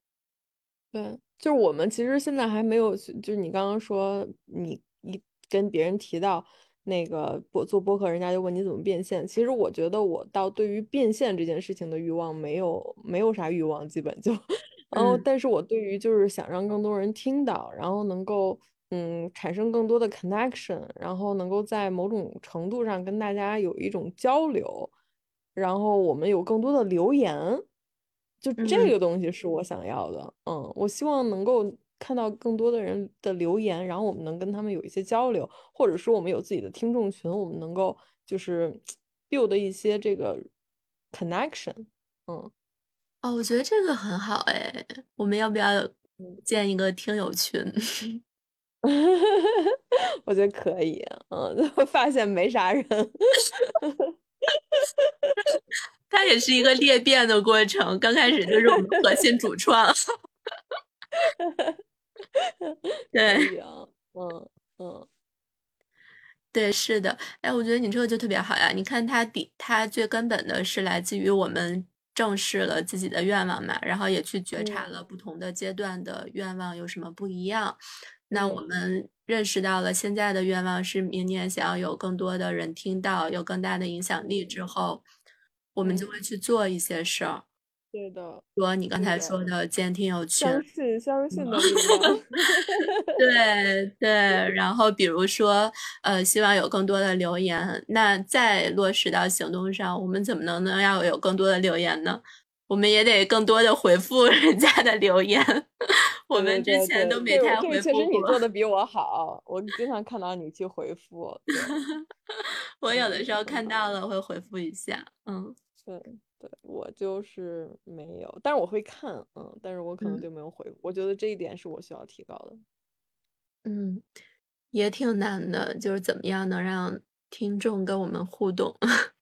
对，就是我们其实现在还没有，就是你刚刚说你一跟别人提到那个播做播客，人家就问你怎么变现。其实我觉得我到对于变现这件事情的欲望没有没有啥欲望，基本就，然后但是我对于就是想让更多人听到，然后能够嗯产生更多的 connection，然后能够在某种程度上跟大家有一种交流，然后我们有更多的留言。就这个东西是我想要的，嗯，我希望能够看到更多的人的留言，然后我们能跟他们有一些交流，或者说我们有自己的听众群，我们能够就是 build 一些这个 connection，嗯，哦，我觉得这个很好哎，我们要不要建一个听友群？我觉得可以，嗯，发现没啥人。它也是一个裂变的过程，刚开始就是我们核心主创，对，嗯嗯，对，是的，哎，我觉得你这个就特别好呀。你看，它底，它最根本的是来自于我们正视了自己的愿望嘛，然后也去觉察了不同的阶段的愿望有什么不一样。那我们认识到了现在的愿望是明年想要有更多的人听到，有更大的影响力之后。我们就会去做一些事儿，对的。说你刚才说的监听有趣，相信相信的。对对，然后比如说，呃，希望有更多的留言。那再落实到行动上，我们怎么能能要有更多的留言呢？我们也得更多的回复 人家的留言。我们之前都没太回复。确实你做的比我好，我经常看到你去回复。我有的时候看到了会回复一下，嗯。对对，我就是没有，但是我会看，嗯，但是我可能就没有回。我觉得这一点是我需要提高的。嗯，也挺难的，就是怎么样能让听众跟我们互动？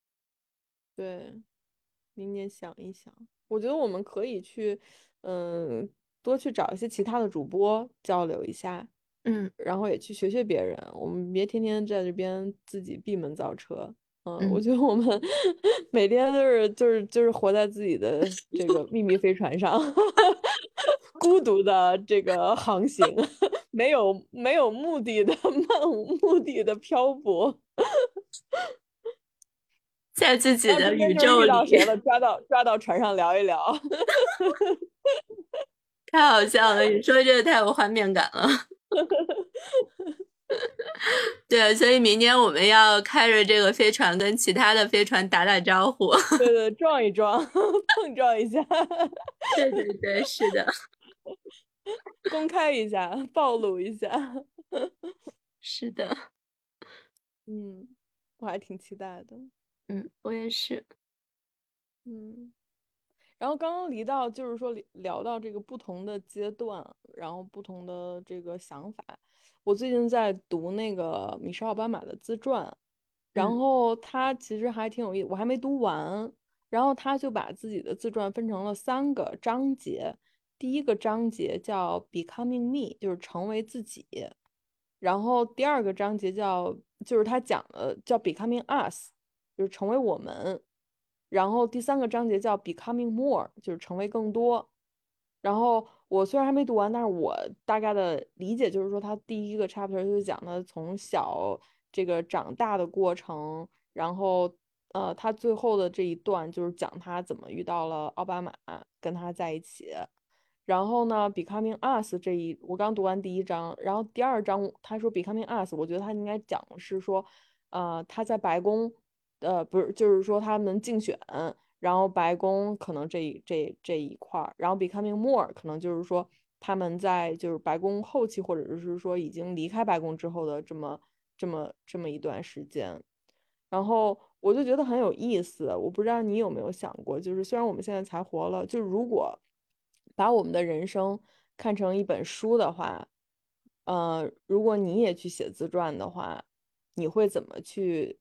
对，明年想一想，我觉得我们可以去，嗯，多去找一些其他的主播交流一下，嗯，然后也去学学别人，我们别天天在这边自己闭门造车。嗯，我觉得我们 每天都是就是就是活在自己的 这个秘密飞船上，孤独的这个航行，没有没有目的的漫无目的的漂泊，在自己的宇宙里。遇到谁了？抓到抓到船上聊一聊，太好笑了！你说这个太有画面感了。对，所以明年我们要开着这个飞船跟其他的飞船打打招呼，对对，撞一撞，碰撞一下，对对。对，是的，公开一下，暴露一下，是的，嗯，我还挺期待的，嗯，我也是，嗯。然后刚刚离到就是说聊到这个不同的阶段，然后不同的这个想法。我最近在读那个米歇尔·奥巴马的自传，然后他其实还挺有意思，我还没读完。然后他就把自己的自传分成了三个章节，第一个章节叫 “Becoming Me”，就是成为自己。然后第二个章节叫就是他讲的叫 “Becoming Us”，就是成为我们。然后第三个章节叫 Becoming More，就是成为更多。然后我虽然还没读完，但是我大概的理解就是说，他第一个 chapter 就是讲的从小这个长大的过程，然后呃，他最后的这一段就是讲他怎么遇到了奥巴马，跟他在一起。然后呢，Becoming Us 这一我刚读完第一章，然后第二章他说 Becoming Us，我觉得他应该讲的是说，呃，他在白宫。呃，不是，就是说他们竞选，然后白宫可能这这这一块儿，然后 becoming more 可能就是说他们在就是白宫后期，或者是说已经离开白宫之后的这么这么这么一段时间。然后我就觉得很有意思。我不知道你有没有想过，就是虽然我们现在才活了，就如果把我们的人生看成一本书的话，呃，如果你也去写自传的话，你会怎么去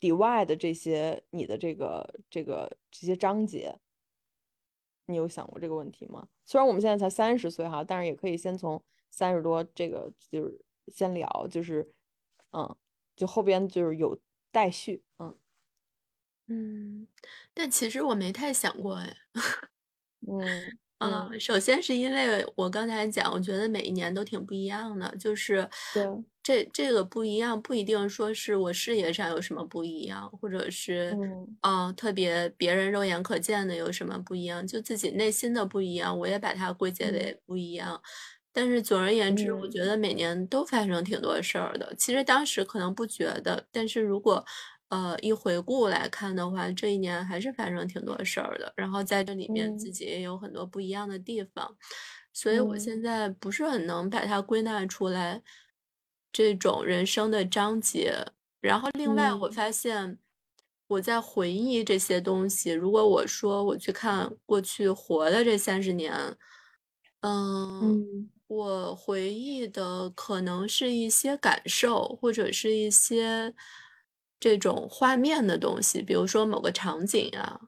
divide 这些你的这个这个这些章节？你有想过这个问题吗？虽然我们现在才三十岁哈，但是也可以先从三十多这个就是先聊，就是嗯，就后边就是有待续，嗯嗯，但其实我没太想过哎。嗯嗯，嗯，首先是因为我刚才讲，我觉得每一年都挺不一样的，就是对，这这个不一样，不一定说是我事业上有什么不一样，或者是嗯嗯特别别人肉眼可见的有什么不一样，就自己内心的不一样，我也把它归结嗯为不一样。但是总而言之，我嗯觉得每年都发生挺多事儿的。其实当时可能不觉得，但是如果呃一回顾来看的话，这一年还是发生挺多事儿的。然后在这里面自嗯己也有很多不一样的地方，所以我嗯现在不是很能把它归纳出来这种人生的章节。然后另外我嗯发现。我在回忆这些东西。如果我说我去看过去活的这三十年，嗯，嗯我回忆的可能是一些感受，或者是一些这种画面的东西，比如说某个场景啊，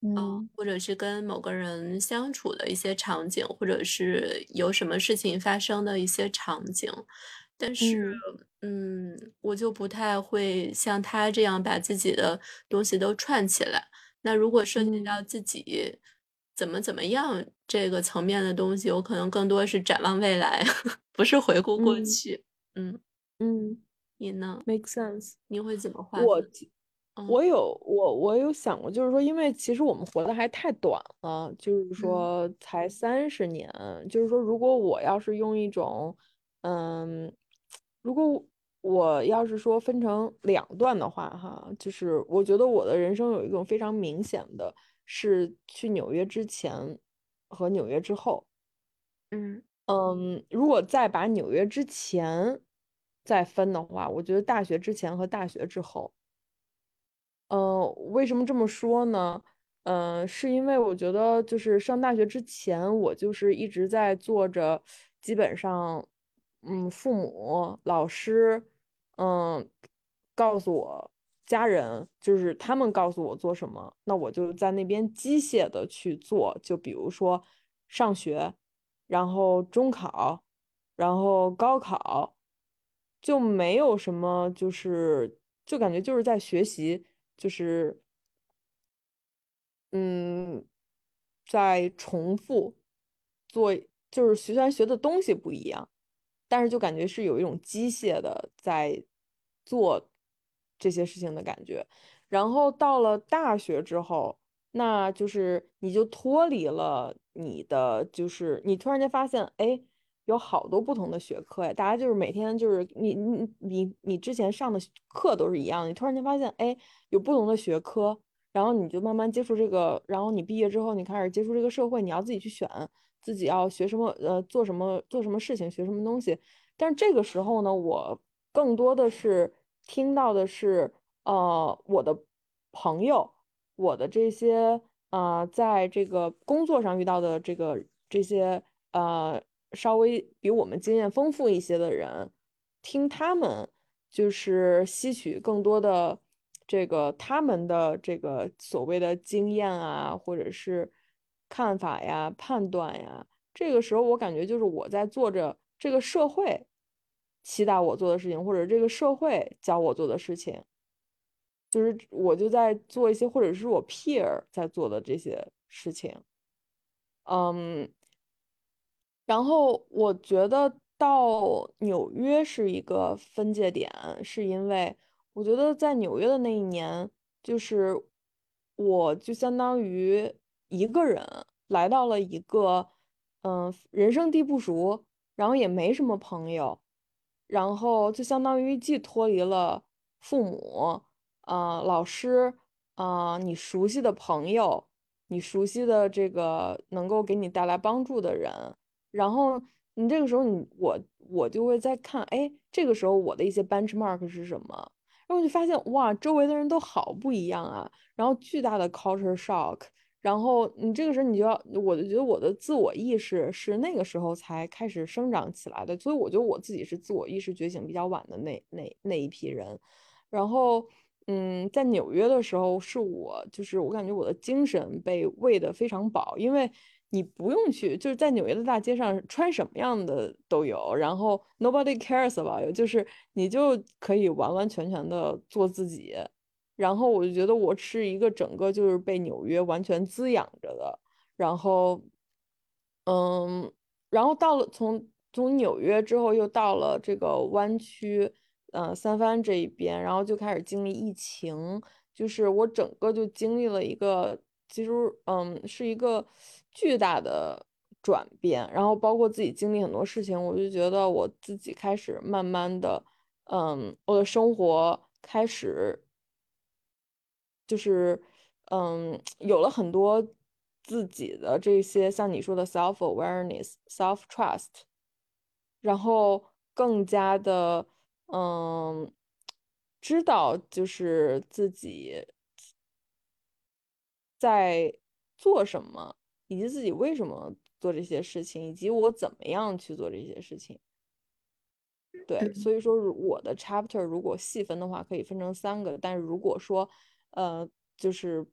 呃，嗯或者是跟某个人相处的一些场景，或者是有什么事情发生的一些场景。但是，嗯嗯，我就不太会像他这样把自己的东西都串起来。那如果涉及到嗯自己怎么怎么样这个层面的东西，我可能更多是展望未来，不是回顾过嗯去。嗯，嗯你呢？，make sense。你会怎么画我我有我我有想过，就是说，因为其实我们活的还太短了，就是嗯说才三十年，就是说，如果我要是用一种，嗯，如果我要是说分成两段的话，哈，就是我觉得我的人生有一种非常明显的是去纽约之前和纽约之后。嗯嗯，如果再把纽约之前再分的话，我觉得大学之前和大学之后。呃，为什么这么说呢？呃，是因为我觉得就是上大学之前，我就是一直在做着，基本上，嗯，父母、老师，嗯，告诉我家人，就是他们告诉我做什么，那我就在那边机械的去做。就比如说上学，然后中考，然后高考，就没有什么，就是就感觉就是在学习。就是嗯，在重复做，就是虽然学的东西不一样，但是就感觉是有一种机械的在做这些事情的感觉。然后到了大学之后，那就是你就脱离了你的，就是你突然间发现，哎，有好多不同的学科呀，大家就是每天就是你你你你之前上的课都是一样的，你突然间发现，哎，有不同的学科。然后你就慢慢接触这个，然后你毕业之后，你开始接触这个社会，你要自己去选自己要学什么，呃，做什么，做什么事情，学什么东西。但是这个时候呢，我更多的是听到的是，呃，我的朋友，我的这些，呃，在这个工作上遇到的这个这些，呃，稍微比我们经验丰富一些的人，听他们就是吸取更多的。这个他们的这个所谓的经验啊，或者是看法呀、判断呀，这个时候我感觉就是我在做着这个社会期待我做的事情，或者这个社会教我做的事情，就是我就在做一些，或者是我 peer 在做的这些事情，嗯。然后我觉得到纽约是一个分界点，是因为我觉得在纽约的那一年，就是我就相当于一个人来到了一个，嗯、人生地不熟，然后也没什么朋友，然后就相当于既脱离了父母，啊、老师，啊、你熟悉的朋友，你熟悉的这个能够给你带来帮助的人。然后你这个时候你我我就会在看，哎，这个时候我的一些 benchmark 是什么？然后就发现哇，周围的人都好不一样啊，然后巨大的 culture shock，然后你这个时候你就要，我就觉得我的自我意识是那个时候才开始生长起来的，所以我觉得我自己是自我意识觉醒比较晚的那那那一批人，然后嗯，在纽约的时候是我就是我感觉我的精神被喂得非常饱，因为。你不用去，就是在纽约的大街上穿什么样的都有，然后 nobody cares about you，就是你就可以完完全全的做自己。然后我就觉得我是一个整个就是被纽约完全滋养着的。然后，嗯，然后到了从从纽约之后又到了这个湾区，嗯，三藩这一边，然后就开始经历疫情，就是我整个就经历了一个，其实嗯是一个。巨大的转变，然后包括自己经历很多事情，我就觉得我自己开始慢慢的，嗯，我的生活开始就是，嗯，有了很多自己的这些像你说的 self awareness、self trust，然后更加的，嗯，知道就是自己在做什么。以及自己为什么做这些事情，以及我怎么样去做这些事情。对，所以说我的 chapter 如果细分的话，可以分成三个。但是如果说，呃，就是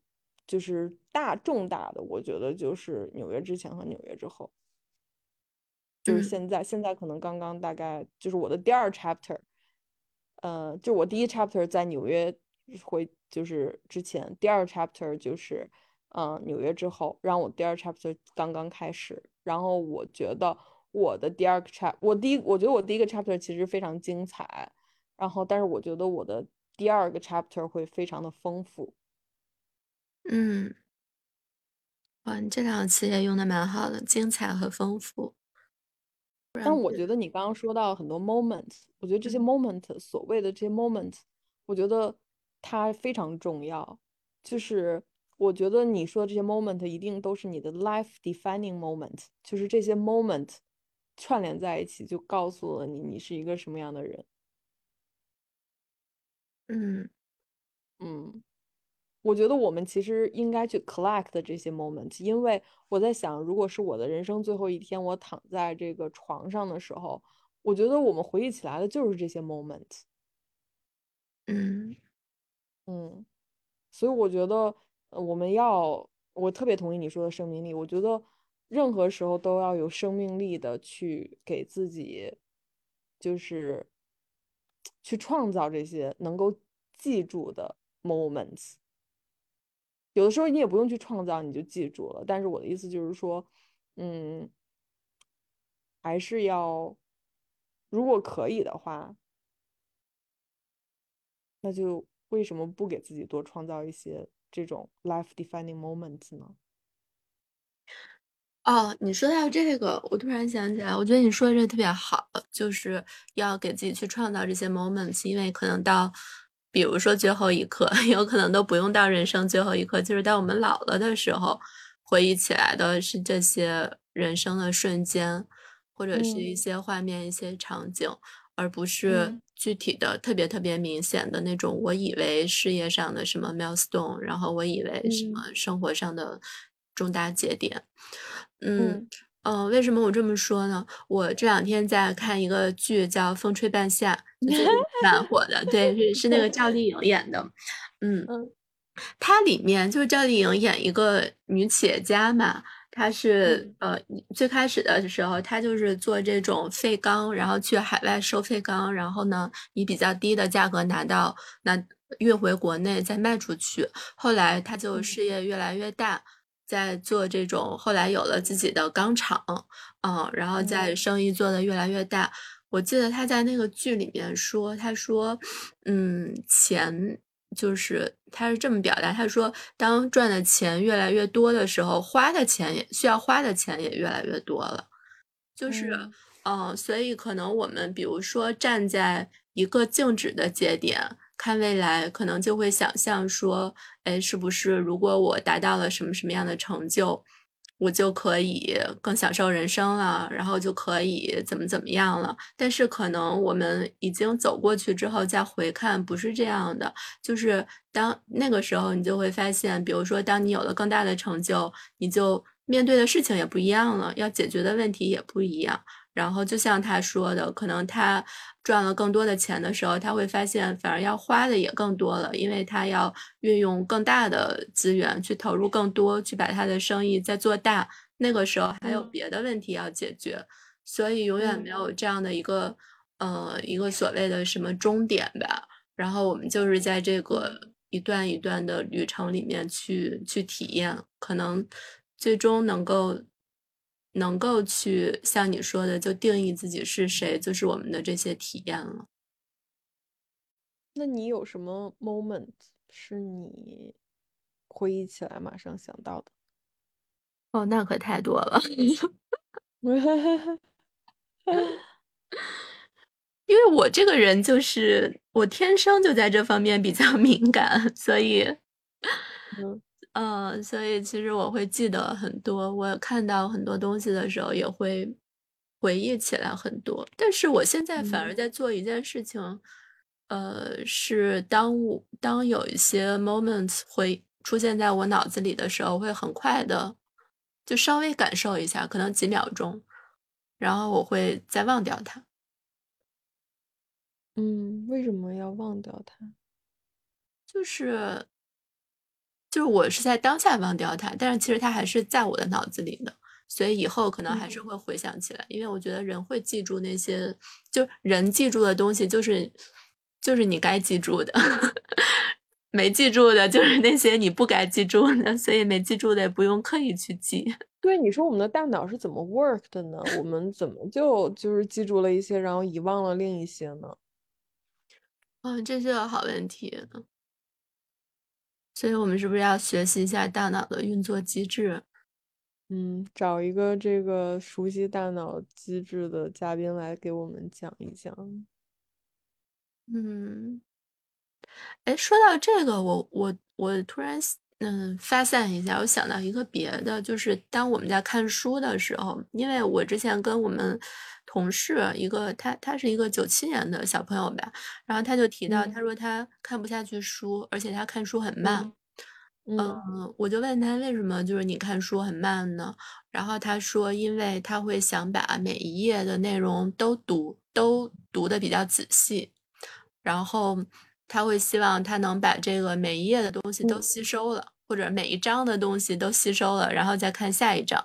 就是大重大的，我觉得就是纽约之前和纽约之后，就是现在。现在可能刚刚大概就是我的第二 chapter，呃，就我第一 chapter 在纽约回就是之前，第二 chapter 就是。嗯，纽约之后，让我第二 chapter 刚刚开始，然后我觉得我的第二个 chapter，我第一，我觉得我第一个 chapter 其实非常精彩，然后，但是我觉得我的第二个 chapter 会非常的丰富。嗯，哇，你这两个词也用的蛮好的，精彩和丰富。但我觉得你刚刚说到很多 moment，我觉得这些 moment，所谓的这些 moment，我觉得它非常重要，就是。我觉得你说的这些 moment 一定都是你的 life defining moment，就是这些 moment 串联在一起，就告诉了你你是一个什么样的人。嗯嗯，我觉得我们其实应该去 collect 这些 moment，因为我在想，如果是我的人生最后一天，我躺在这个床上的时候，我觉得我们回忆起来的就是这些 moment。嗯嗯，所以我觉得。我们要，我特别同意你说的生命力。我觉得任何时候都要有生命力的去给自己，就是去创造这些能够记住的 moments。有的时候你也不用去创造，你就记住了。但是我的意思就是说，嗯，还是要，如果可以的话，那就为什么不给自己多创造一些？这种 life defining moments 呢？哦，你说到这个，我突然想起来，我觉得你说的这特别好，就是要给自己去创造这些 moments，因为可能到，比如说最后一刻，有可能都不用到人生最后一刻，就是当我们老了的时候，回忆起来的是这些人生的瞬间，或者是一些画面、一些场景。而不是具体的、特别特别明显的那种。我以为事业上的什么 milestone，然后我以为什么生活上的重大节点。嗯嗯，呃为什么我这么说呢？我这两天在看一个剧，叫《风吹半夏》，蛮 火的。对，是是那个赵丽颖演的。嗯嗯，它里面就是赵丽颖演一个女企业家嘛。她是呃，最开始的时候，她就是做这种废钢，然后去海外收废钢，然后呢，以比较低的价格拿到，那运回国内再卖出去。后来她就事业越来越大，在做这种，后来有了自己的钢厂，嗯，然后在生意做得越来越大。我记得他在那个剧里面说，他说，嗯，钱。就是他是这么表达，他说，当赚的钱越来越多的时候，花的钱也需要花的钱也越来越多了。就是，嗯，所以可能我们比如说站在一个静止的节点看未来，可能就会想象说，哎，是不是如果我达到了什么什么样的成就，我就可以更享受人生了，然后就可以怎么怎么样了。但是可能我们已经走过去之后再回看，不是这样的。就是当那个时候，你就会发现，比如说，当你有了更大的成就，你就面对的事情也不一样了，要解决的问题也不一样。然后就像他说的，可能他赚了更多的钱的时候，他会发现反而要花的也更多了，因为他要运用更大的资源去投入更多，去把他的生意再做大。那个时候还有别的问题要解决，所以永远没有这样的一个呃一个所谓的什么终点吧。然后我们就是在这个一段一段的旅程里面去去体验，可能最终能够。能够去像你说的，就定义自己是谁，就是我们的这些体验了。那你有什么 moment 是你回忆起来马上想到的？哦，那可太多了，因为我这个人就是我天生就在这方面比较 敏感，所以，嗯。嗯，所以其实我会记得很多，我看到很多东西的时候也会回忆起来很多。但是我现在反而在做一件事情，呃，是当我当有一些 moments 会出现在我脑子里的时候，会很快的就稍微感受一下，可能几秒钟，然后我会再忘掉它。嗯，为什么要忘掉它？就是。就是我是在当下忘掉它，但是其实它还是在我的脑子里的，所以以后可能还是会回想起来。因为我觉得人会记住那些，就人记住的东西，就是就是你该记住的，没记住的就是那些你不该记住的，所以没记住的也不用刻意去记。对，你说我们的大脑是怎么 work 的呢？我们怎么就就是记住了一些，然后遗忘了另一些呢？嗯，这是个好问题。所以我们是不是要学习一下大脑的运作机制？嗯，找一个这个熟悉大脑机制的嘉宾来给我们讲一讲。嗯，哎，说到这个，我我我突然嗯发散一下，我想到一个别的，就是当我们在看书的时候，因为我之前跟我们。同事一个，他他是一个九七年的小朋友吧，然后他就提到，他说他看不下去书，而且他看书很慢。嗯，我就问他为什么就是你看书很慢呢？然后他说，因为他会想把每一页的内容都读，都读的比较仔细，然后他会希望他能把这个每一页的东西都吸收了，或者每一章的东西都吸收了，然后再看下一章。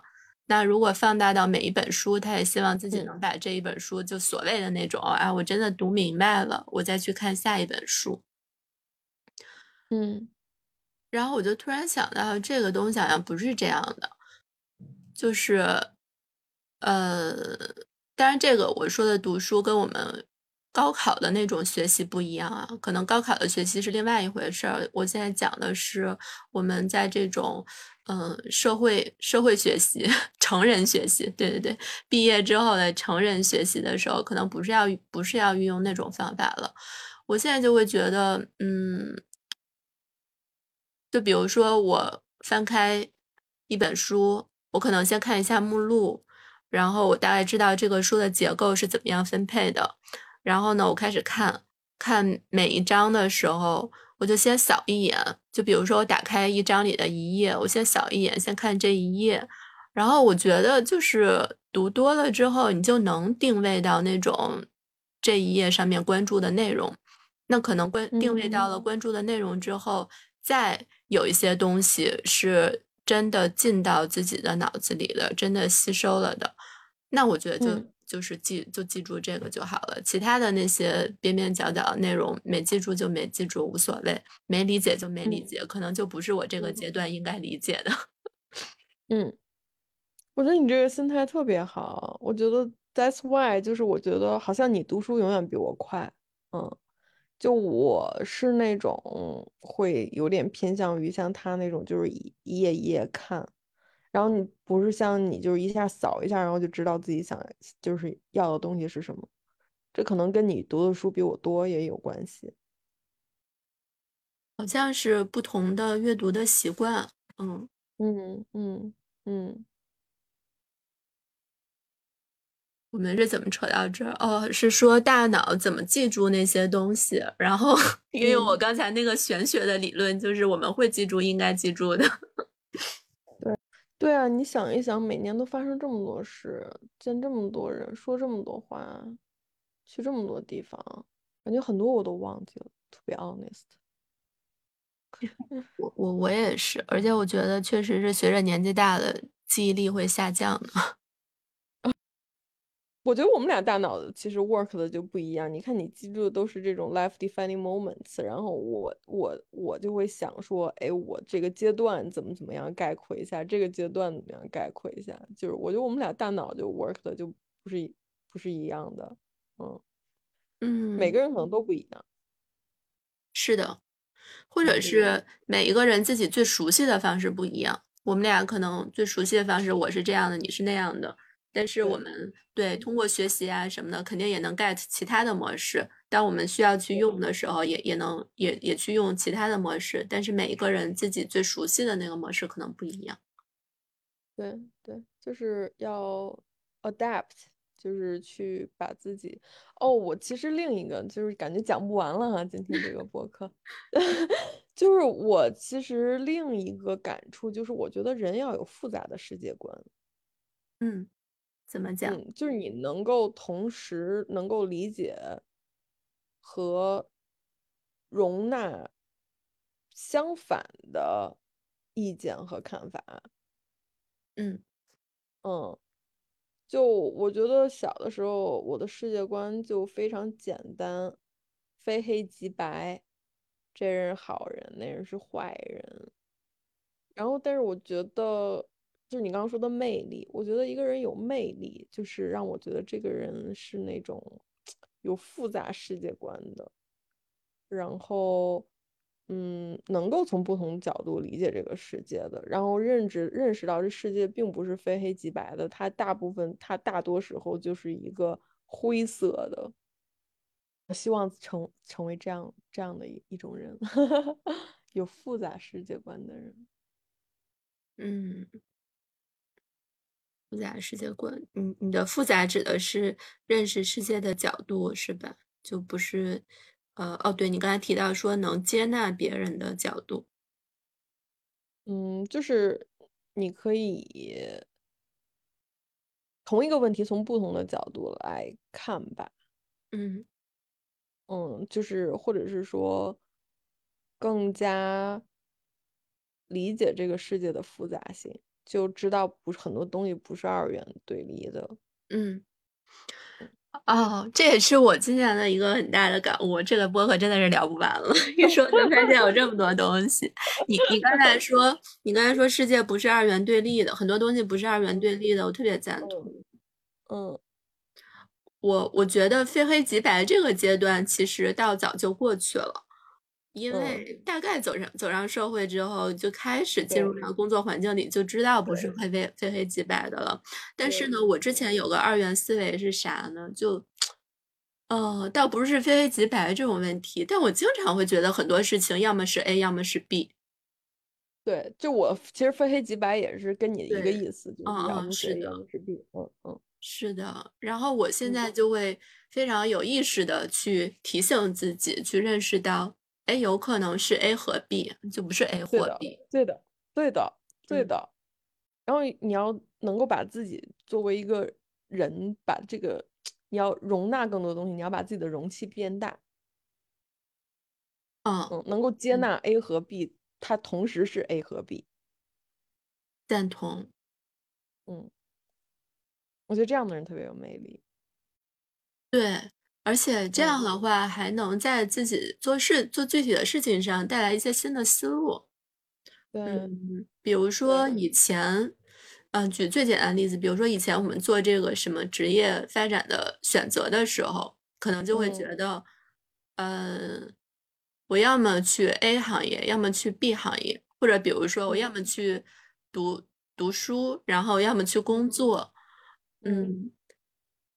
那如果放大到每一本书，他也希望自己能把这一本书就所谓的那种啊，我真的读明白了，我再去看下一本书。嗯，然后我就突然想到，这个东西好像不是这样的，就是，呃，当然这个我说的读书跟我们。高考的那种学习不一样啊，可能高考的学习是另外一回事儿。我现在讲的是我们在这种，嗯，社会社会学习、成人学习，对对对，毕业之后的成人学习的时候，可能不是要不是要运用那种方法了。我现在就会觉得，嗯，就比如说我翻开一本书，我可能先看一下目录，然后我大概知道这个书的结构是怎么样分配的。然后呢，我开始看看每一章的时候，我就先扫一眼。就比如说，我打开一章里的一页，我先扫一眼，先看这一页。然后我觉得，就是读多了之后，你就能定位到那种这一页上面关注的内容。那可能关定位到了关注的内容之后，再有一些东西是真的进到自己的脑子里的，真的吸收了的。那我觉得就。就是记就记住这个就好了，其他的那些边边角角的内容没记住就没记住，无所谓，没理解就没理解，可能就不是我这个阶段应该理解的。嗯，我觉得你这个心态特别好，我觉得 that's why，就是我觉得好像你读书永远比我快，嗯，就我是那种会有点偏向于像他那种，就是一页一页看。然后你不是像你就是一下扫一下，然后就知道自己想就是要的东西是什么，这可能跟你读的书比我多也有关系，好像是不同的阅读的习惯。嗯嗯嗯嗯，我们是怎么扯到这？哦，是说大脑怎么记住那些东西？然后，因为我刚才那个玄学的理论，就是我们会记住应该记住的。对，啊，你想一想，每年都发生这么多事，见这么多人，说这么多话，去这么多地方，感觉很多我都忘记了。特别 honest，我我我也是，而且我觉得确实是随着年纪大了，记忆力会下降的。我觉得我们俩大脑其实 work 的就不一样。你看，你记住的都是这种 life defining moments，然后我我我就会想说，哎，我这个阶段怎么怎么样概括一下，这个阶段怎么样概括一下。就是我觉得我们俩大脑就 work 的就不是不是一样的，嗯嗯，每个人可能都不一样。是的，或者是每一个人自己最熟悉的方式不一样。我们俩可能最熟悉的方式，我是这样的，你是那样的。但是我们对通过学习啊什么的，肯定也能 get 其他的模式。当我们需要去用的时候，也也能也也去用其他的模式。但是每一个人自己最熟悉的那个模式可能不一样。对对，就是要 adapt，就是去把自己。哦，我其实另一个就是感觉讲不完了哈，今天这个播客，就是我其实另一个感触就是，我觉得人要有复杂的世界观。嗯。怎么讲？就是你能够同时能够理解和容纳相反的意见和看法。嗯嗯，就我觉得小的时候我的世界观就非常简单，非黑即白，这人好人，那人是坏人。然后，但是我觉得。就是你刚刚说的魅力，我觉得一个人有魅力，就是让我觉得这个人是那种有复杂世界观的，然后，嗯，能够从不同角度理解这个世界的，然后认知认识到这世界并不是非黑即白的，它大部分它大多时候就是一个灰色的。希望成成为这样这样的一一种人，有复杂世界观的人，嗯。复杂世界观，你你的复杂指的是认识世界的角度是吧？就不是，呃，哦，对你刚才提到说能接纳别人的角度，嗯，就是你可以同一个问题从不同的角度来看吧，嗯嗯，就是或者是说更加理解这个世界的复杂性。就知道不是很多东西不是二元对立的，嗯，哦，这也是我今年的一个很大的感悟。这个播客真的是聊不完了，一说就发现有这么多东西。你你刚才说，你刚才说世界不是二元对立的，很多东西不是二元对立的，我特别赞同。嗯，我我觉得非黑即白这个阶段其实到早就过去了。因为大概走上走上社会之后，就开始进入到工作环境里，就知道不是非非非黑即白的了。但是呢，我之前有个二元思维是啥呢？就，呃，倒不是非黑即白这种问题，但我经常会觉得很多事情要么是 A，要么是 B。对，就我其实非黑即白也是跟你一个意思，就是要么是 A，要么是 B。嗯嗯，是的。然后我现在就会非常有意识的去提醒自己，去认识到。哎，有可能是 A 和 B，就不是 A 或 B。对的，对的，对的。然后你要能够把自己作为一个人，把这个你要容纳更多东西，你要把自己的容器变大。嗯嗯，能够接纳 A 和 B，它同时是 A 和 B。赞同。嗯，我觉得这样的人特别有魅力。对。而且这样。的话，还能在自己做事、做具体的事情上带来一些新的思路。嗯，比如说以前，嗯，举最简单的例子，比如说以前我们做这个什么职业发展的选择的时候，可能就会觉得，嗯，我要么去 A 行业，要么去 B 行业，或者比如说我要么去读读书，然后要么去工作，嗯。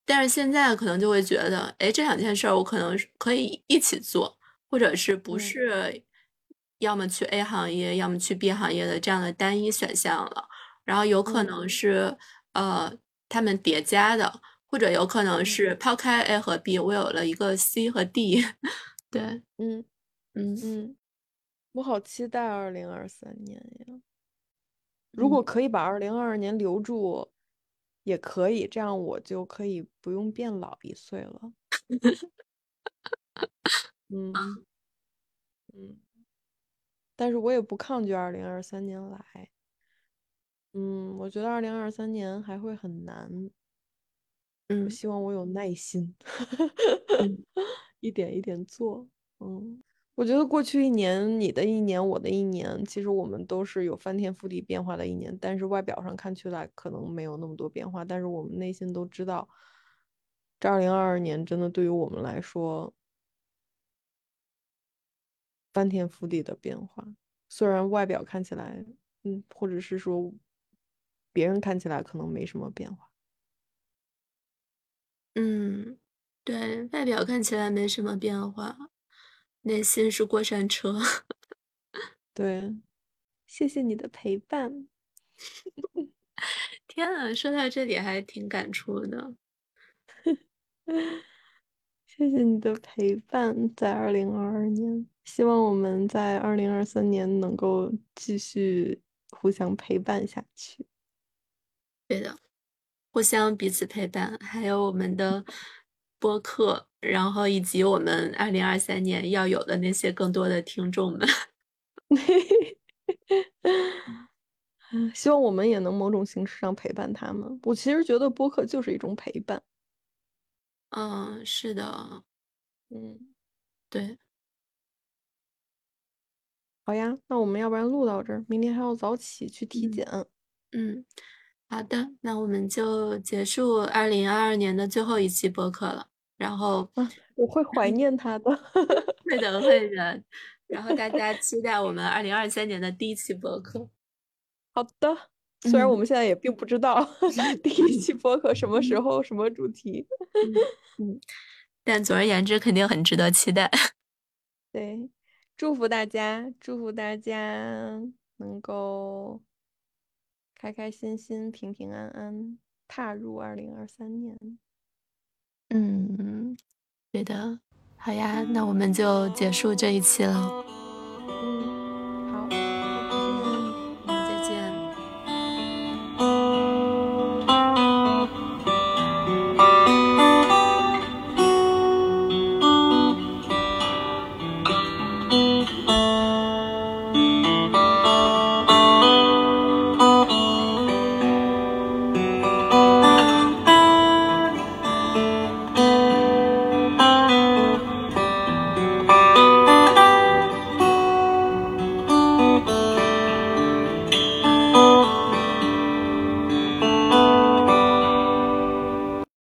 但是现在可能就会觉得，哎，这两件事儿我可能可以一起做，或者是不是要么去 A 行业，要么去 B 行业的这样的单一选项了。然后有可能是呃他们叠加的，或者有可能是抛开 A 和 B，我有了一个 C 和 D。对，嗯嗯嗯，我好期待二零二三年呀！如果可以把二零二二年留住，也可以，这样我就可以不用变老一岁了。嗯嗯，但是我也不抗拒二零二三年来。嗯，我觉得二零二三年还会很难。嗯，希望我有耐心，一点一点做。嗯，我觉得过去一年，你的一年，我的一年，其实我们都是有翻天覆地变化的一年。但是外表上看起来可能没有那么多变化，但是我们内心都知道，这二零二二年真的对于我们来说翻天覆地的变化。虽然外表看起来，嗯，或者是说别人看起来可能没什么变化。嗯，对外表看起来没什么变化，内心是过山车。对，谢谢你的陪伴。天啊，说到这里还挺感触的。谢谢你的陪伴，在二零二二年，希望我们在二零二三年能够继续互相陪伴下去。对的。互相彼此陪伴，还有我们的播客，然后以及我们二零二三年要有的那些更多的听众们。希望我们也能某种形式上陪伴他们。我其实觉得播客就是一种陪伴。嗯，是的，嗯，对。好呀，那我们要不然录到这儿，明天还要早起去体检。嗯。好的，那我们就结束二零二二年的最后一期播客了。然后，我会怀念他的，会的，会的。然后大家期待我们二零二三年的第一期播客。好的，虽然我们现在也并不知道 第一期播客什么时候、什么主题，嗯，但总而言之，肯定很值得期待。对，祝福大家，祝福大家能够。开开心心、平平安安踏入二零二三年。嗯，对的，好呀，那我们就结束这一期了。